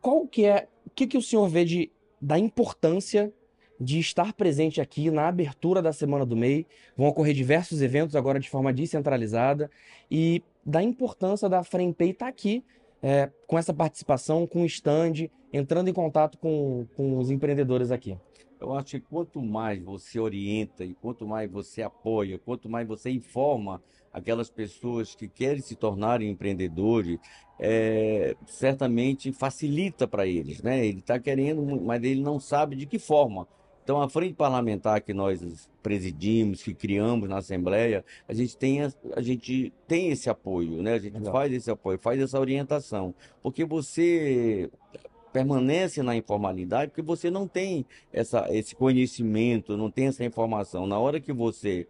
qual que é, o que que o senhor vê de, da importância de estar presente aqui na abertura da Semana do MEI? Vão ocorrer diversos eventos agora de forma descentralizada e da importância da Frempei estar aqui é, com essa participação, com o stand, entrando em contato com, com os empreendedores aqui. Eu acho que quanto mais você orienta e quanto mais você apoia, quanto mais você informa aquelas pessoas que querem se tornarem empreendedores, é, certamente facilita para eles, né? Ele está querendo, mas ele não sabe de que forma. Então, a frente parlamentar que nós presidimos, que criamos na Assembleia, a gente tem, a, a gente tem esse apoio, né? A gente Legal. faz esse apoio, faz essa orientação, porque você permanece na informalidade porque você não tem essa, esse conhecimento, não tem essa informação. Na hora que você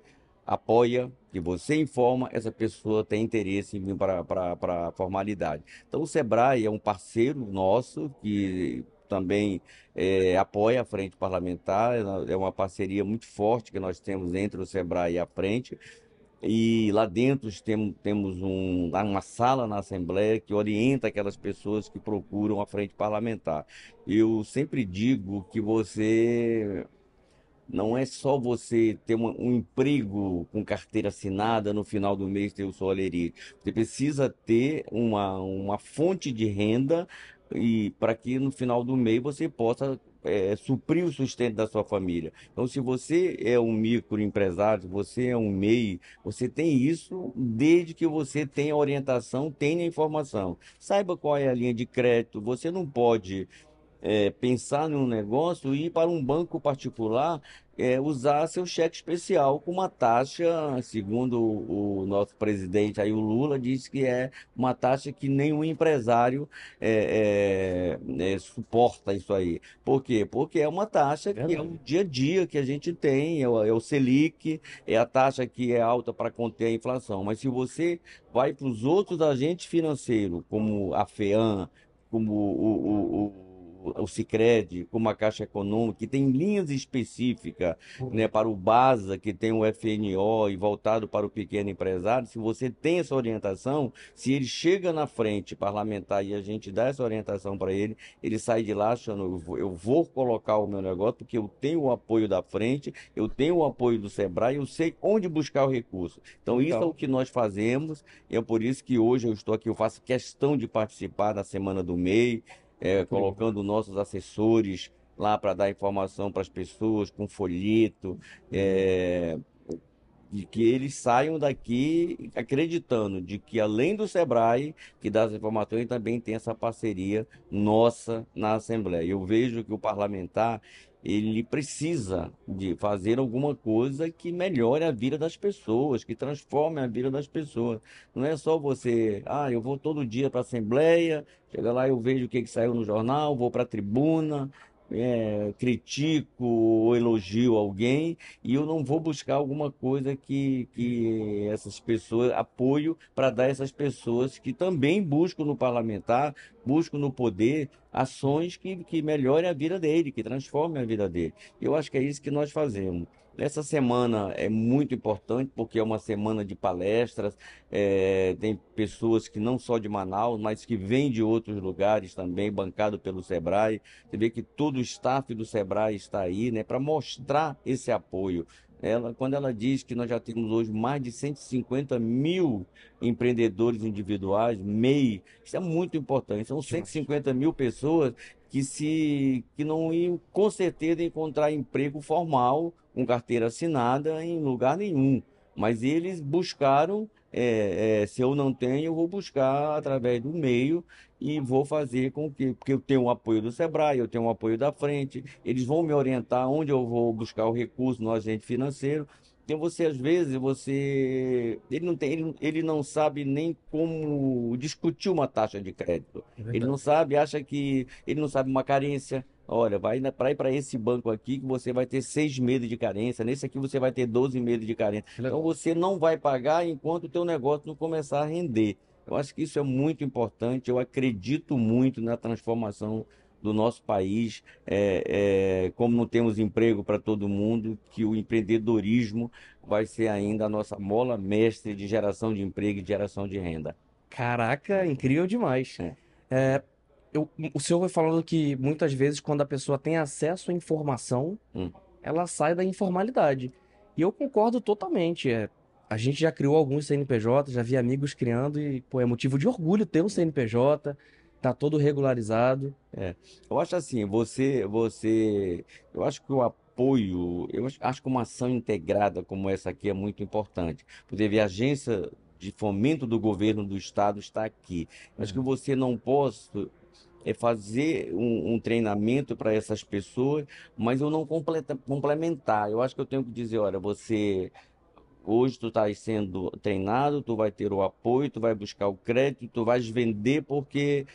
apoia, que você informa, essa pessoa tem interesse em vir para a formalidade. Então, o Sebrae é um parceiro nosso que também eh, apoia a Frente Parlamentar, é uma parceria muito forte que nós temos entre o Sebrae e a Frente. E lá dentro tem- temos um, uma sala na Assembleia que orienta aquelas pessoas que procuram a frente parlamentar. Eu sempre digo que você não é só você ter uma- um emprego com carteira assinada no final do mês ter o seu alerite. Você precisa ter uma, uma fonte de renda e para que no final do mês você possa eh, suprir o sustento da sua família. Então, se você é um microempresário, você é um MEI, você tem isso desde que você tenha orientação, tenha informação. Saiba qual é a linha de crédito. Você não pode é, pensar num negócio e ir para um banco particular é, usar seu cheque especial com uma taxa, segundo o, o nosso presidente aí, o Lula, disse que é uma taxa que nenhum empresário é, é, é, suporta isso aí. Por quê? Porque é uma taxa que é o dia a dia que a gente tem, é o, é o Selic, é a taxa que é alta para conter a inflação. Mas se você vai para os outros agentes financeiros, como a FEAM, como o, o, o, o Sicredi, como a Caixa Econômica, que tem linhas específicas, né, para o BASA, que tem o FNO e voltado para o pequeno empresário, se você tem essa orientação, se ele chega na frente parlamentar e a gente dá essa orientação para ele, ele sai de lá achando, eu vou, eu vou colocar o meu negócio porque eu tenho o apoio da frente, eu tenho o apoio do Sebrae, eu sei onde buscar o recurso. Então, isso é o que nós fazemos, e é por isso que hoje eu estou aqui, eu faço questão de participar da Semana do MEI, é, colocando nossos assessores lá para dar informação para as pessoas, com folheto, é, de que eles saiam daqui acreditando de que além do Sebrae, que dá as informações, também tem essa parceria nossa na Assembleia. Eu vejo que o parlamentar ele precisa de fazer alguma coisa que melhore a vida das pessoas, que transforme a vida das pessoas. Não é só você, ah, eu vou todo dia para a Assembleia, chega lá eu vejo o que, que saiu no jornal, vou para a tribuna, é, critico ou elogio alguém e eu não vou buscar alguma coisa que, que essas pessoas, apoio para dar a essas pessoas que também buscam no parlamentar, buscam no poder ações que, que melhorem a vida dele, que transformem a vida dele. Eu acho que é isso que nós fazemos. Essa semana é muito importante porque é uma semana de palestras. É, tem pessoas que não só de Manaus, mas que vêm de outros lugares também, bancado pelo Sebrae. Você vê que todo o staff do Sebrae está aí, né, para mostrar esse apoio. Ela, quando ela diz que nós já temos hoje mais de 150 mil empreendedores individuais, MEI, isso é muito importante. São 150 mil pessoas que se que não iam com certeza encontrar emprego formal com carteira assinada em lugar nenhum. Mas eles buscaram, é, é, se eu não tenho, eu vou buscar através do meio e vou fazer com que, porque eu tenho o apoio do Sebrae, eu tenho o apoio da frente, eles vão me orientar onde eu vou buscar o recurso no agente financeiro. Então você às vezes você ele não tem ele, ele não sabe nem como discutir uma taxa de crédito. É ele não sabe, acha que ele não sabe uma carência. Olha, vai para ir para esse banco aqui que você vai ter seis meses de carência. Nesse aqui você vai ter 12 meses de carência. Então você não vai pagar enquanto o teu negócio não começar a render. Eu acho que isso é muito importante. Eu acredito muito na transformação do nosso país, é, é, como não temos emprego para todo mundo, que o empreendedorismo vai ser ainda a nossa mola mestre de geração de emprego e de geração de renda. Caraca, incrível demais. É. É, eu, o senhor vai falando que muitas vezes quando a pessoa tem acesso à informação, hum. ela sai da informalidade. E eu concordo totalmente. É, a gente já criou alguns CNPJ, já vi amigos criando e pô, é motivo de orgulho ter um CNPJ Tá todo regularizado. É. Eu acho assim, você, você, eu acho que o apoio, eu acho que uma ação integrada como essa aqui é muito importante. Porque a agência de fomento do governo do estado está aqui. Acho que uhum. você não pode é fazer um, um treinamento para essas pessoas, mas eu não completa, complementar. Eu acho que eu tenho que dizer, olha, você Hoje tu estás sendo treinado, tu vai ter o apoio, tu vai buscar o crédito, tu vais vender porque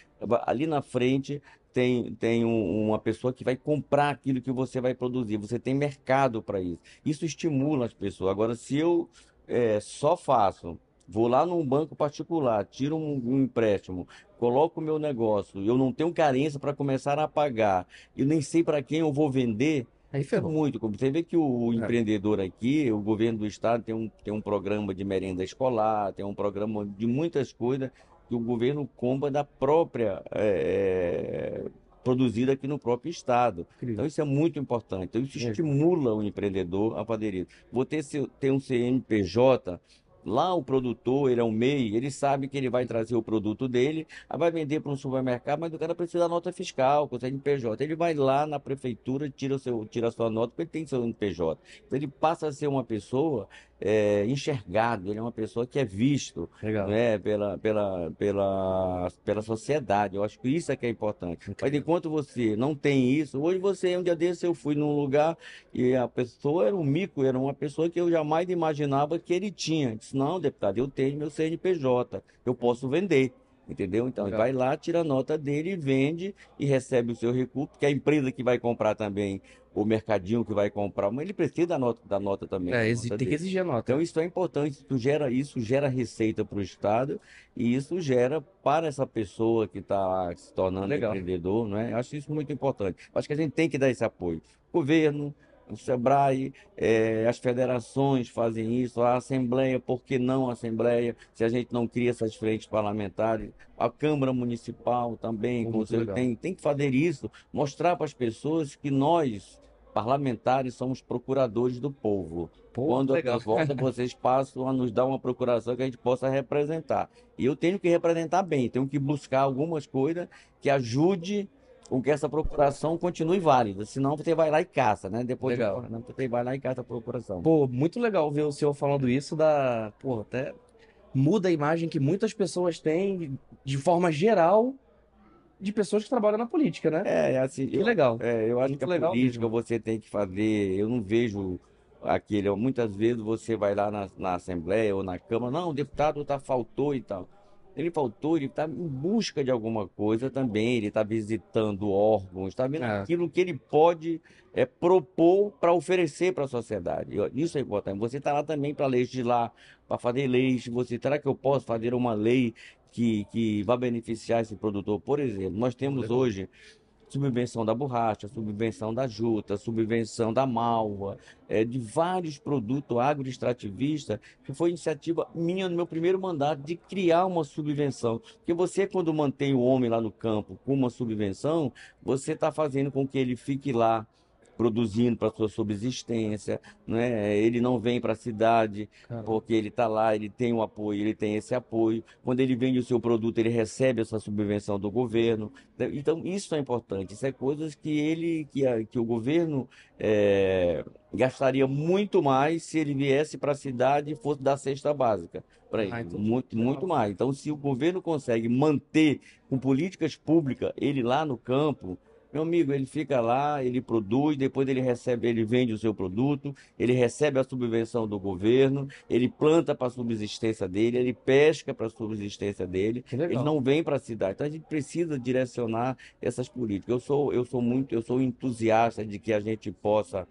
ali na frente tem, tem um, uma pessoa que vai comprar aquilo que você vai produzir. Você tem mercado para isso. Isso estimula as pessoas. Agora, se eu é, só faço, vou lá num banco particular, tiro um, um empréstimo, coloco o meu negócio, eu não tenho carência para começar a pagar, eu nem sei para quem eu vou vender, Aí ferrou. Muito. Você vê que o é. empreendedor aqui, o governo do estado tem um, tem um programa de merenda escolar, tem um programa de muitas coisas que o governo compra da própria. É, produzida aqui no próprio estado. Incrível. Então isso é muito importante. Então isso estimula o empreendedor a fazer isso. Vou ter, ter um CNPJ Lá o produtor, ele é um MEI, ele sabe que ele vai trazer o produto dele, vai vender para um supermercado, mas o cara precisa da nota fiscal, com o CNPJ. Ele vai lá na prefeitura, tira, o seu, tira a sua nota, porque ele tem seu CNPJ. Então ele passa a ser uma pessoa é, enxergado, ele é uma pessoa que é visto né, pela, pela, pela, pela sociedade. Eu acho que isso é que é importante. Mas enquanto você não tem isso, hoje você, um dia desse eu fui num lugar e a pessoa era um mico, era uma pessoa que eu jamais imaginava que ele tinha. disse, não, deputado, eu tenho meu CNPJ, eu posso vender. Entendeu? Então, Legal. vai lá, tira a nota dele, vende e recebe o seu recurso, porque a empresa que vai comprar também o mercadinho que vai comprar, mas ele precisa da nota, da nota também. É, nota tem dele. que exigir a nota. Então isso é importante, isso gera, isso gera receita para o Estado e isso gera para essa pessoa que está se tornando Legal. empreendedor, não é? Acho isso muito importante. Acho que a gente tem que dar esse apoio. Governo, o SEBRAE, é, as federações fazem isso, a Assembleia, por que não a Assembleia? Se a gente não cria essas frentes parlamentares, a Câmara Municipal também, tem, tem que fazer isso, mostrar para as pessoas que nós, parlamentares somos procuradores do povo. Pô, Quando legal. volta, vocês passam a nos dar uma procuração que a gente possa representar. E eu tenho que representar bem, tenho que buscar algumas coisas que ajude com que essa procuração continue válida. Senão você vai lá e caça, né? Depois Legal. de, você vai lá e caça a procuração. Pô, muito legal ver o senhor falando isso da, pô, até muda a imagem que muitas pessoas têm de forma geral de pessoas que trabalham na política, né? É, assim, Que eu, legal. é, eu acho Muito que a legal política mesmo. você tem que fazer. Eu não vejo aquele. Muitas vezes você vai lá na, na Assembleia ou na Câmara, não, o deputado tá, faltou e tal. Ele faltou, ele está em busca de alguma coisa também, ele está visitando órgãos, está vendo É. aquilo que ele pode é, propor para oferecer para a sociedade. Isso é importante. Você está lá também para legislar, para fazer leis. Você, será que eu posso fazer uma lei que, que vai beneficiar esse produtor? Por exemplo, nós temos hoje subvenção da borracha, subvenção da juta, subvenção da malva, é, de vários produtos agroextrativistas, que foi iniciativa minha no meu primeiro mandato de criar uma subvenção. Porque você, quando mantém o homem lá no campo com uma subvenção, você está fazendo com que ele fique lá produzindo para sua subsistência, né? Ele não vem para a cidade porque ele está lá, ele tem o apoio, ele tem esse apoio. Quando ele vende o seu produto, ele recebe essa subvenção do governo. Então, isso é importante. Isso é coisas que ele, que, a- que o governo eh, gastaria muito mais se ele viesse para a cidade e fosse dar cesta básica para ele. Ah. Muito, muito mais. Então, se o governo consegue manter com políticas públicas ele lá no campo, meu amigo, ele fica lá, ele produz, depois ele recebe, ele vende o seu produto, ele recebe a subvenção do governo, ele planta para a subsistência dele, ele pesca para a subsistência dele, ele não vem para a cidade. Então a gente precisa direcionar essas políticas. Eu sou, eu sou muito, eu sou entusiasta de que a gente possa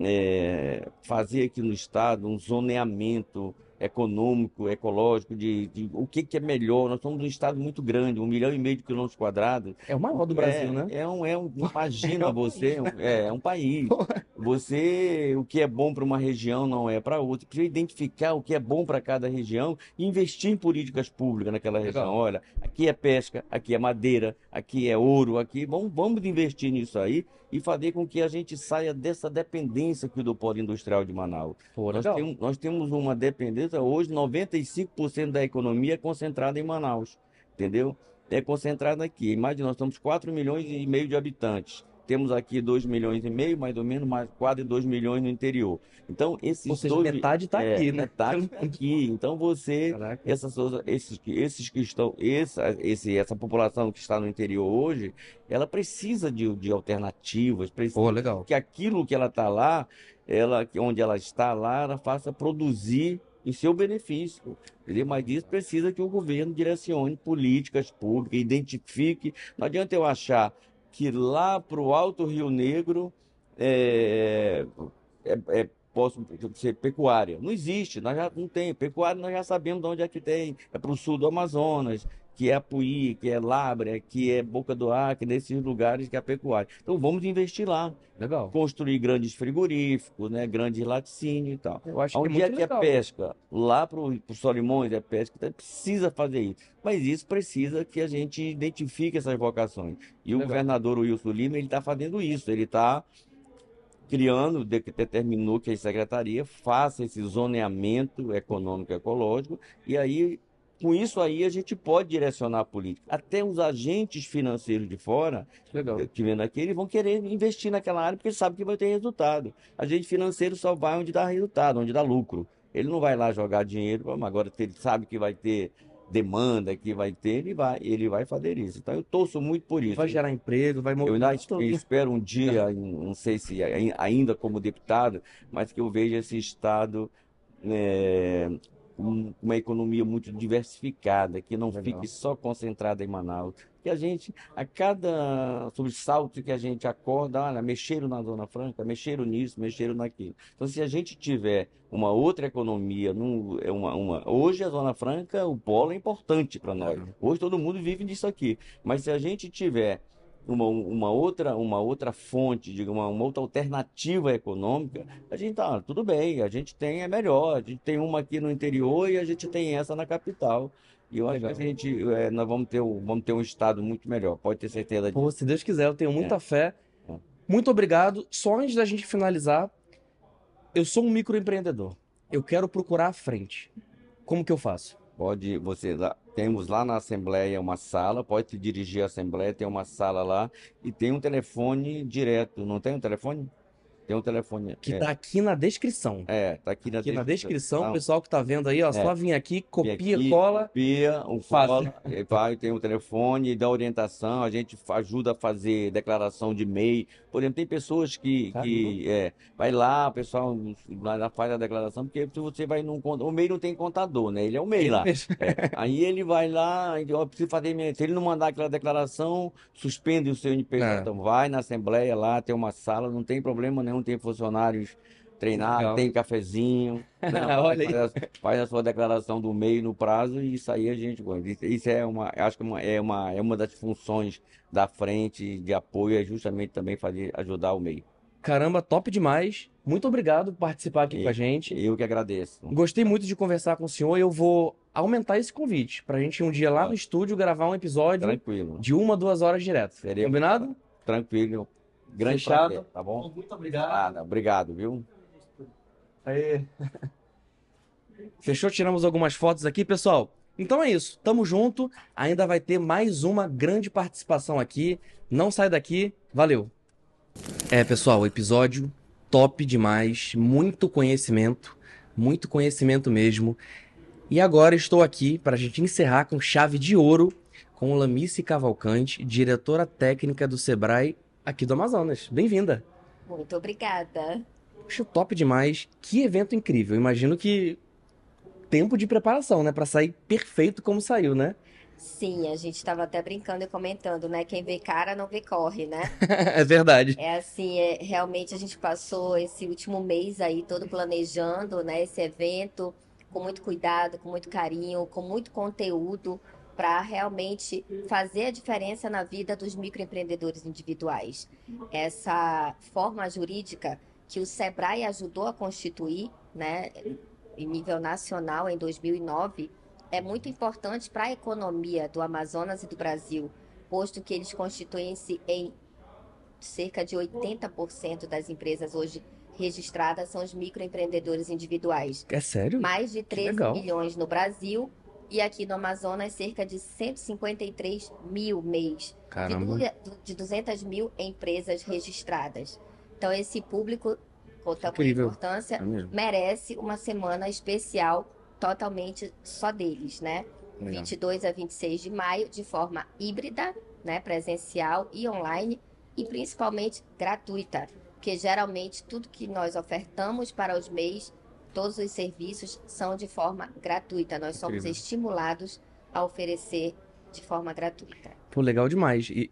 é, fazer aqui no estado um zoneamento econômico, ecológico, de, de o que, que é melhor. Nós somos um estado muito grande, um milhão e meio de quilômetros quadrados. É o maior do Brasil, É, né? é um, é um, imagina *laughs* você, é um- é, é um país. Você, o que é bom para uma região não é para outra. Precisa identificar o que é bom para cada região e investir em políticas públicas naquela Legal. região. Olha, aqui é pesca, aqui é madeira, aqui é ouro, aqui vamos, vamos investir nisso aí e fazer com que a gente saia dessa dependência aqui do polo industrial de Manaus. Pô, Nós legal. temos, nós temos uma dependência, hoje 95% da economia é concentrada em Manaus, entendeu? É concentrada aqui. Imagina, nós estamos 4 milhões e meio de habitantes. Temos aqui 2 milhões e meio, mais ou menos, mais quase 2 milhões no interior. Então, esses Ou seja, dois metade tá é, aqui, né? Metade tá aqui. Então, você Caraca. essas, esses, que- esses que estão, essa, esse, essa população que está no interior hoje, ela precisa de, de alternativas, precisa legal. que aquilo que ela está lá, ela, onde ela está lá, ela faça produzir em seu benefício. Entendeu? Mas isso precisa que o governo direcione políticas públicas, identifique. Não adianta eu achar que lá para o Alto Rio Negro é, é, é- posso ser pecuária. Não existe, nós já não tem. Pecuária nós já sabemos de onde é que tem. É para o sul do Amazonas, que é Apuí, que é Lábrea, que é Boca do Acre, nesses lugares que é a pecuária. Então vamos investir lá, Legal. construir grandes frigoríficos, né, grandes laticínios e tal. Eu acho que é Onde é muito que é legal. pesca? Lá para os Solimões é pesca, então precisa fazer isso. Mas isso precisa que a gente identifique essas vocações. E o Legal. governador Wilson Lima, ele está fazendo isso, ele está criando, de- determinou que a secretaria faça esse zoneamento econômico ecológico e aí com isso aí a gente pode direcionar a política. Até os agentes financeiros de fora Legal. que vendo aqui, eles vão querer investir naquela área porque eles sabem que vai ter resultado. Agente financeiro só vai onde dá resultado, onde dá lucro. Ele não vai lá jogar dinheiro, "Vamos, agora ele sabe que vai ter demanda, que vai ter, ele vai, ele vai fazer isso. Então eu torço muito por isso. Vai gerar emprego, vai Eu mover. ainda es- espero um dia, não sei se ai- ainda como deputado, mas que eu veja esse estado é, uma economia muito diversificada, que não Legal. fique só concentrada em Manaus. Que a gente, a cada sobressalto que a gente acorda, olha, mexeram na Zona Franca, mexeram nisso, mexeram naquilo. Então, se a gente tiver uma outra economia, num- é uma, uma- hoje a Zona Franca, o polo é importante para nós. Hoje todo mundo vive disso aqui. Mas se a gente tiver uma, uma outra, uma outra fonte, diga, uma, uma outra alternativa econômica, a gente tá, tudo bem, a gente tem é melhor, a gente tem uma aqui no interior e a gente tem essa na capital. E eu acho que a gente, é, nós vamos ter, um- vamos ter um estado muito melhor, pode ter certeza disso. Pô, se Deus quiser, eu tenho muita fé. É. Muito obrigado. Só antes da gente finalizar, eu sou um microempreendedor. Eu quero procurar a frente. Como que eu faço? Pode, você temos lá na Assembleia uma sala, pode se dirigir à Assembleia, tem uma sala lá e tem um telefone direto. Não tem um telefone? Tem um telefone. Que é, tá aqui na descrição. é, tá aqui na Aqui na descrição, o pessoal que tá vendo aí, ó, só vir aqui, copia, aqui, cola. Copia, o cola, vai, tem o telefone, dá orientação, a gente ajuda a fazer declaração de MEI. Por exemplo, tem pessoas que, que é, vai lá, o pessoal lá faz a declaração, porque se você vai num o MEI não tem contador, né? Ele é o MEI lá. É, aí ele vai lá, ó, preciso fazer minha... Se ele não mandar aquela declaração, suspende o seu NPJ. É. Então vai na Assembleia lá, tem uma sala, não tem problema nenhum, tem funcionários treinados, Legal. tem cafezinho. *laughs* Não, Olha faz, a- faz a sua declaração do MEI no prazo e isso aí a gente gosta. Isso, é uma, acho que é uma, é uma, é uma das funções da frente de apoio, é justamente também fazer, ajudar o MEI. Caramba, top demais. Muito obrigado por participar aqui com a gente. Eu que agradeço. Gostei muito de conversar com o senhor e eu vou aumentar esse convite pra gente um dia lá no Pode. estúdio gravar um episódio Tranquilo. de uma, duas horas direto. Combinado? Tranquilo. Grande Fechado. prazer, tá bom? Muito obrigado. Nada, obrigado, viu? Aê. *laughs* Fechou? Tiramos algumas fotos aqui, pessoal. Então é isso. Tamo junto. Ainda vai ter mais uma grande participação aqui. Não sai daqui. Valeu. É, pessoal, episódio top demais. Muito conhecimento. Muito conhecimento mesmo. E agora estou aqui para a gente encerrar com chave de ouro com Lamice Cavalcante, diretora técnica do Sebrae aqui do Amazonas. Bem-vinda. Muito obrigada. Acho top demais. Que evento incrível. Imagino que tempo de preparação, né? Pra sair perfeito como saiu, né? Sim, a gente estava até brincando e comentando, né? Quem vê cara não vê corre, né? *laughs* é verdade. É assim, é, realmente a gente passou esse último mês aí todo planejando, né? Esse evento com muito cuidado, com muito carinho, com muito conteúdo para realmente fazer a diferença na vida dos microempreendedores individuais. Essa forma jurídica que o Sebrae ajudou a constituir, né? Em nível nacional em 2009 é muito importante para a economia do Amazonas e do Brasil, posto que eles constituem-se em cerca de 80% das empresas hoje registradas são os microempreendedores individuais. É sério? Mais de 13 legal. milhões no Brasil e aqui no Amazonas cerca de 153 mil mês. Caramba. de 200 mil empresas registradas. Então esse público, com Incrível. importância, É merece uma semana especial totalmente só deles, né? Legal. 22 a 26 de maio, de forma híbrida, né, presencial e online, e principalmente gratuita, porque geralmente tudo que nós ofertamos para os MEIs, todos os serviços são de forma gratuita. Nós somos Incrível. estimulados a oferecer de forma gratuita. Pô, legal demais. E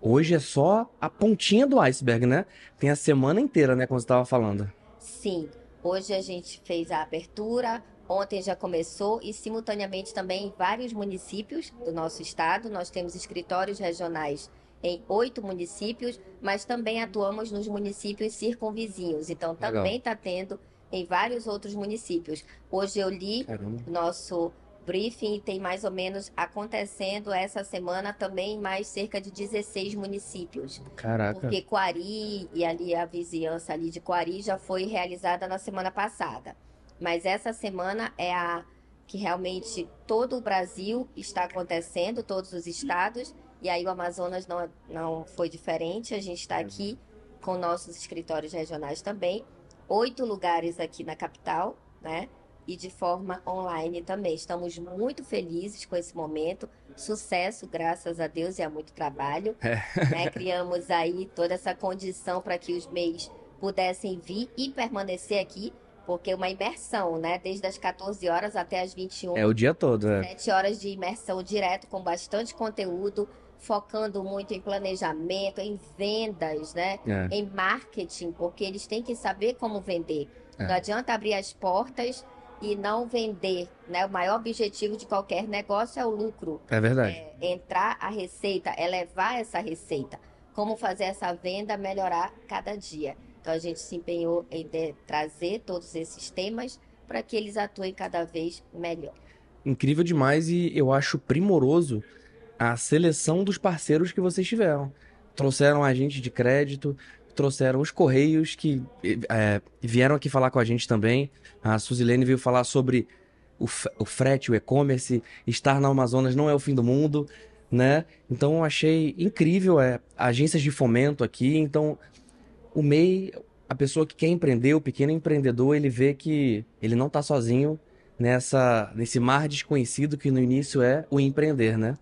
hoje é só a pontinha do iceberg, né? Tem a semana inteira, né? Como você estava falando. Sim, hoje a gente fez a abertura, ontem já começou e simultaneamente também em vários municípios do nosso estado. Nós temos escritórios regionais em oito municípios, mas também atuamos nos municípios circunvizinhos. Então também está tendo em vários outros municípios. Hoje eu li Caramba. nosso briefing e tem mais ou menos acontecendo essa semana também mais cerca de 16 municípios. Caraca. Porque Coari e ali a vizinhança ali de Coari já foi realizada na semana passada. Mas essa semana é a que realmente todo o Brasil está acontecendo, todos os estados, e aí o Amazonas não, não foi diferente. A gente está aqui com nossos escritórios regionais também, oito lugares aqui na capital, né? E de forma online também. Estamos muito felizes com esse momento. Sucesso, graças a Deus, e a muito trabalho. *laughs* né? Criamos aí toda essa condição para que os MEIs pudessem vir e permanecer aqui, porque é uma imersão, né? Desde as 14 horas até as 21 É o dia todo, é. Sete horas de imersão direto com bastante conteúdo, focando muito em planejamento, em vendas, né? É. Em marketing, porque eles têm que saber como vender. É. Não adianta abrir as portas e não vender, né? O maior objetivo de qualquer negócio é o lucro. É verdade. É entrar a receita, elevar essa receita. Como fazer essa venda melhorar cada dia. Então a gente se empenhou em trazer todos esses temas para que eles atuem cada vez melhor. Incrível demais e eu acho primoroso a seleção dos parceiros que vocês tiveram. Trouxeram agente de crédito, trouxeram os Correios que é, vieram aqui falar com a gente também. A Suzilene veio falar sobre o, o frete, o e-commerce, estar na Amazonas não é o fim do mundo, né? Então eu achei incrível é, agências de fomento aqui. Então o MEI, a pessoa que quer empreender, o pequeno empreendedor, ele vê que ele não está sozinho nessa nesse mar desconhecido que no início é o empreender, né?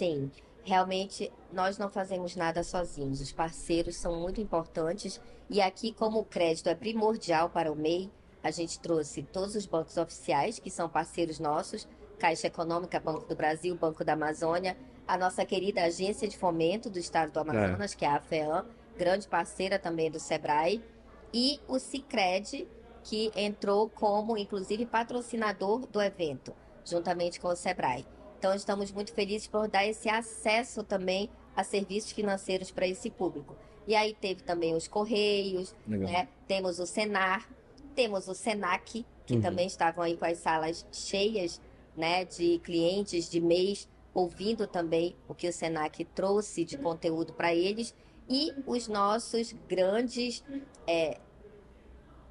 Sim, realmente nós não fazemos nada sozinhos. Os parceiros são muito importantes e aqui, como o crédito é primordial para o MEI, a gente trouxe todos os bancos oficiais que são parceiros nossos, Caixa Econômica, Banco do Brasil, Banco da Amazônia, a nossa querida Agência de Fomento do Estado do Amazonas, é. que é a FEAM, grande parceira também do Sebrae, e o Cicred, que entrou como, inclusive, patrocinador do evento, juntamente com o Sebrae. Então, estamos muito felizes por dar esse acesso também a serviços financeiros para esse público. E aí teve também os Correios, né? temos o Senar, temos o Senac, que uhum. também estavam aí com as salas cheias né, de clientes de mês, ouvindo também o que o Senac trouxe de conteúdo para eles. E os nossos grandes é,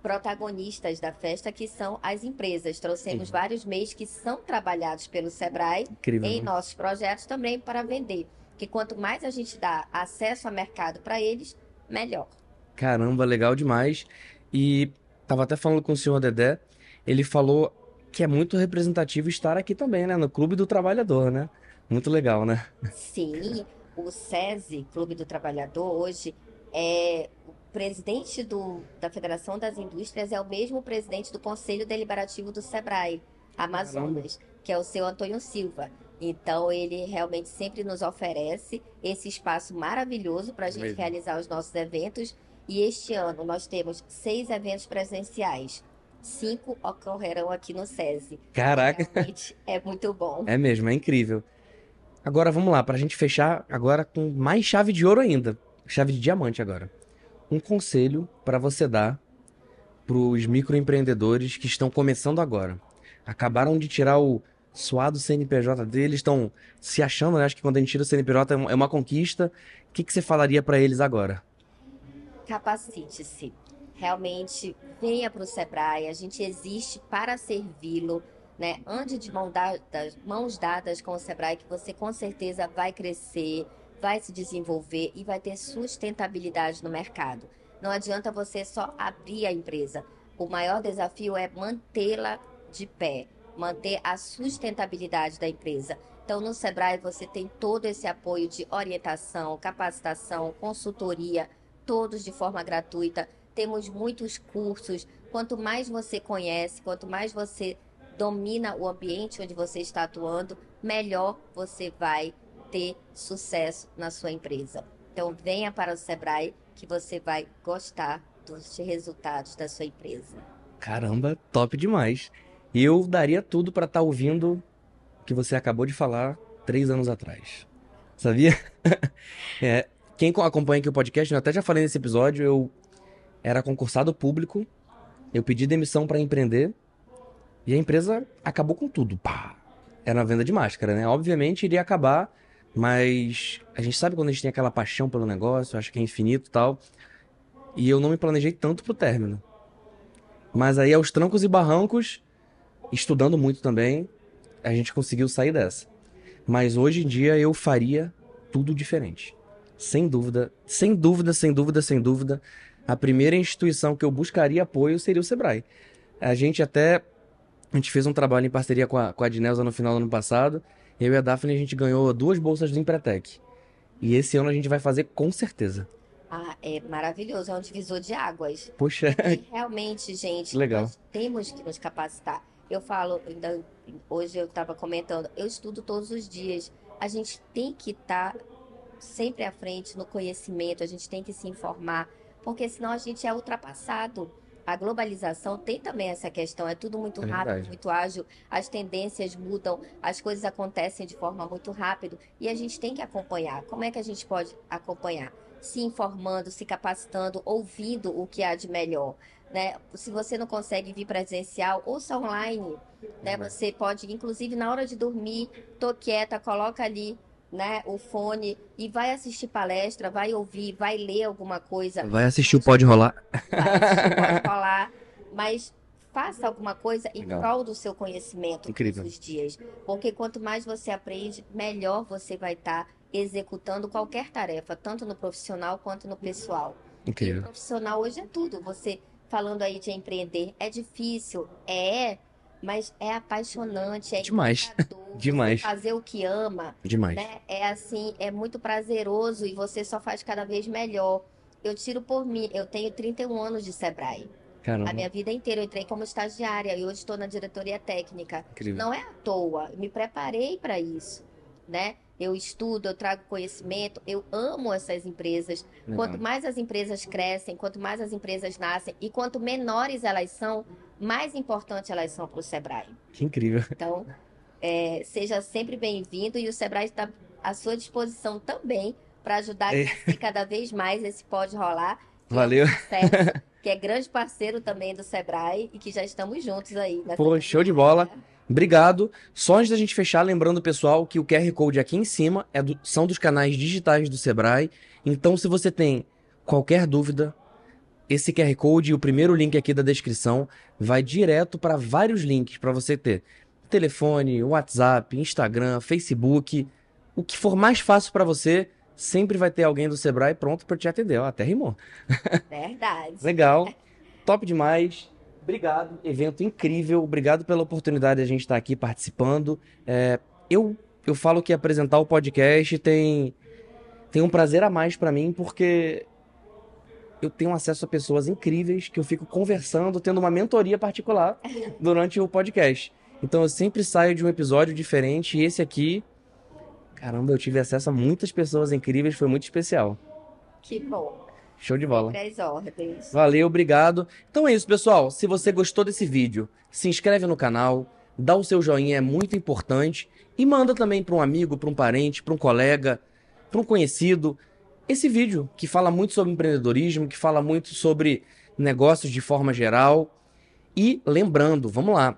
protagonistas da festa, que são as empresas. Trouxemos uhum. vários mês que são trabalhados pelo Sebrae Incrível, em né? nossos projetos também para vender. Que quanto mais a gente dá acesso ao mercado para eles, melhor. Caramba, legal demais. E tava até falando com o senhor Dedé, ele falou que é muito representativo estar aqui também, né? No Clube do Trabalhador, né? Muito legal, né? Sim, o SESI, Clube do Trabalhador, hoje é presidente do, da Federação das Indústrias é o mesmo presidente do Conselho Deliberativo do SEBRAE, Amazonas, Caramba. que é o seu Antônio Silva. Então, ele realmente sempre nos oferece esse espaço maravilhoso para a gente mesmo. realizar os nossos eventos. E este ano nós temos seis eventos presenciais. Cinco ocorrerão aqui no SESI. Caraca! Realmente é muito bom. É mesmo, é incrível. Agora vamos lá, para a gente fechar agora com mais chave de ouro ainda. Chave de diamante agora um conselho para você dar para os microempreendedores que estão começando agora. Acabaram de tirar o suado CNPJ deles, estão se achando, né? Acho que quando a gente tira o CNPJ é uma conquista. O que, que você falaria para eles agora? Capacite-se. Realmente, venha para o Sebrae. A gente existe para servi-lo. Né? Ande de mão mãos dadas com o Sebrae, que você com certeza vai crescer, vai se desenvolver e vai ter sustentabilidade no mercado. Não adianta você só abrir a empresa. O maior desafio é mantê-la de pé, manter a sustentabilidade da empresa. Então, no Sebrae, você tem todo esse apoio de orientação, capacitação, consultoria, todos de forma gratuita. Temos muitos cursos. Quanto mais você conhece, quanto mais você domina o ambiente onde você está atuando, melhor você vai ter sucesso na sua empresa. Então, venha para o Sebrae que você vai gostar dos resultados da sua empresa. Caramba, top demais. Eu daria tudo para estar tá ouvindo o que você acabou de falar três anos atrás. Sabia? *laughs* é, quem acompanha aqui o podcast, eu até já falei nesse episódio, eu era concursado público, eu pedi demissão para empreender e a empresa acabou com tudo. Pá! Era a venda de máscara, né? Obviamente iria acabar mas a gente sabe quando a gente tem aquela paixão pelo negócio, acha que é infinito e tal. E eu não me planejei tanto pro término. Mas aí aos trancos e barrancos, estudando muito também, a gente conseguiu sair dessa. Mas hoje em dia eu faria tudo diferente. Sem dúvida, sem dúvida, sem dúvida, sem dúvida, a primeira instituição que eu buscaria apoio seria o Sebrae. A gente até a gente fez um trabalho em parceria com a, com a no final do ano passado eu e a Daphne, a gente ganhou duas bolsas do Empretec. E esse ano a gente vai fazer com certeza. Ah, é maravilhoso, é um divisor de águas. Poxa. E realmente, gente, Legal. nós temos que nos capacitar. Eu falo, ainda, hoje eu estava comentando, eu estudo todos os dias. A gente tem que estar tá sempre à frente no conhecimento, a gente tem que se informar, porque senão a gente é ultrapassado a globalização tem também essa questão, é tudo muito é rápido, muito ágil, as tendências mudam, as coisas acontecem de forma muito rápida e a gente tem que acompanhar. Como é que a gente pode acompanhar? Se informando, se capacitando, ouvindo o que há de melhor. Né? Se você não consegue vir presencial, ouça online. Né? Você pode, inclusive, na hora de dormir, tô quieta, coloca ali né, o fone e vai assistir palestra, vai ouvir, vai ler alguma coisa. Vai assistir o Pode Rolar. Vai assistir o Pode Rolar. Mas faça alguma coisa em Legal. prol do seu conhecimento Incrível. todos os dias. Porque quanto mais você aprende, melhor você vai estar executando qualquer tarefa, tanto no profissional quanto no pessoal. E Incrível. profissional hoje é tudo. Você falando aí de empreender, é difícil, é, mas é apaixonante, é Demais. Demais. Fazer o que ama, Demais. né? É assim, é muito prazeroso e você só faz cada vez melhor. Eu tiro por mim, eu tenho 31 anos de Sebrae. Caramba. A minha vida inteira eu entrei como estagiária e hoje estou na diretoria técnica. Incrível. Não é à toa, eu me preparei para isso, né? Eu estudo, eu trago conhecimento, eu amo essas empresas. Legal. Quanto mais as empresas crescem, quanto mais as empresas nascem e quanto menores elas são, mais importante elas são para o Sebrae. Que incrível. Então, é, seja sempre bem-vindo e o Sebrae está à sua disposição também para ajudar É. cada vez mais esse Pode Rolar. é Valeu. sucesso, *laughs* que é grande parceiro também do Sebrae e que já estamos juntos aí. Pô, show de bola. Obrigado. Só antes da gente fechar, lembrando, pessoal, que o QR Code aqui em cima é do- são dos canais digitais do Sebrae. Então, se você tem qualquer dúvida, esse QR Code e o primeiro link aqui da descrição vai direto para vários links para você ter telefone, WhatsApp, Instagram, Facebook, o que for mais fácil para você, sempre vai ter alguém do Sebrae pronto para te atender. Ó, até rimou. *laughs* Verdade. Legal. Top demais. Obrigado. Evento incrível. Obrigado pela oportunidade de a gente estar aqui participando. É, eu, eu falo que apresentar o podcast tem, tem um prazer a mais pra mim, porque eu tenho acesso a pessoas incríveis que eu fico conversando, tendo uma mentoria particular *laughs* durante o podcast. Então eu sempre saio de um episódio diferente e esse aqui, caramba, eu tive acesso a muitas pessoas incríveis, foi muito especial. Que bom. Show de bola. Sempre às ordens. Valeu, obrigado. Então é isso, pessoal. Se você gostou desse vídeo, se inscreve no canal, dá o seu joinha, é muito importante. E manda também para um amigo, para um parente, para um colega, para um conhecido. Esse vídeo que fala muito sobre empreendedorismo, que fala muito sobre negócios de forma geral. E lembrando, vamos lá.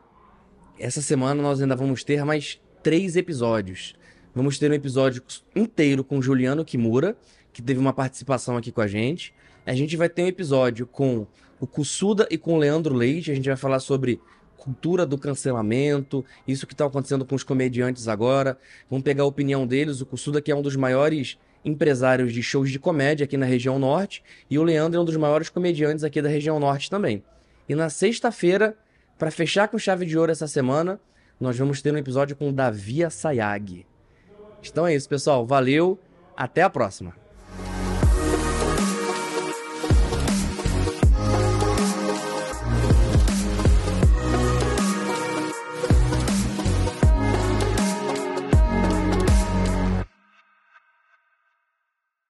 Essa semana nós ainda vamos ter mais três episódios. Vamos ter um episódio inteiro com Juliano Kimura, que teve uma participação aqui com a gente. A gente vai ter um episódio com o Kusuda e com o Leandro Leite. A gente vai falar sobre cultura do cancelamento, isso que está acontecendo com os comediantes agora. Vamos pegar a opinião deles. O Kusuda, que é um dos maiores empresários de shows de comédia aqui na região norte, e o Leandro é um dos maiores comediantes aqui da região norte também. E na sexta-feira, para fechar com chave de ouro essa semana, nós vamos ter um episódio com Davi Sayag. Então é isso, pessoal. Valeu. Até a próxima.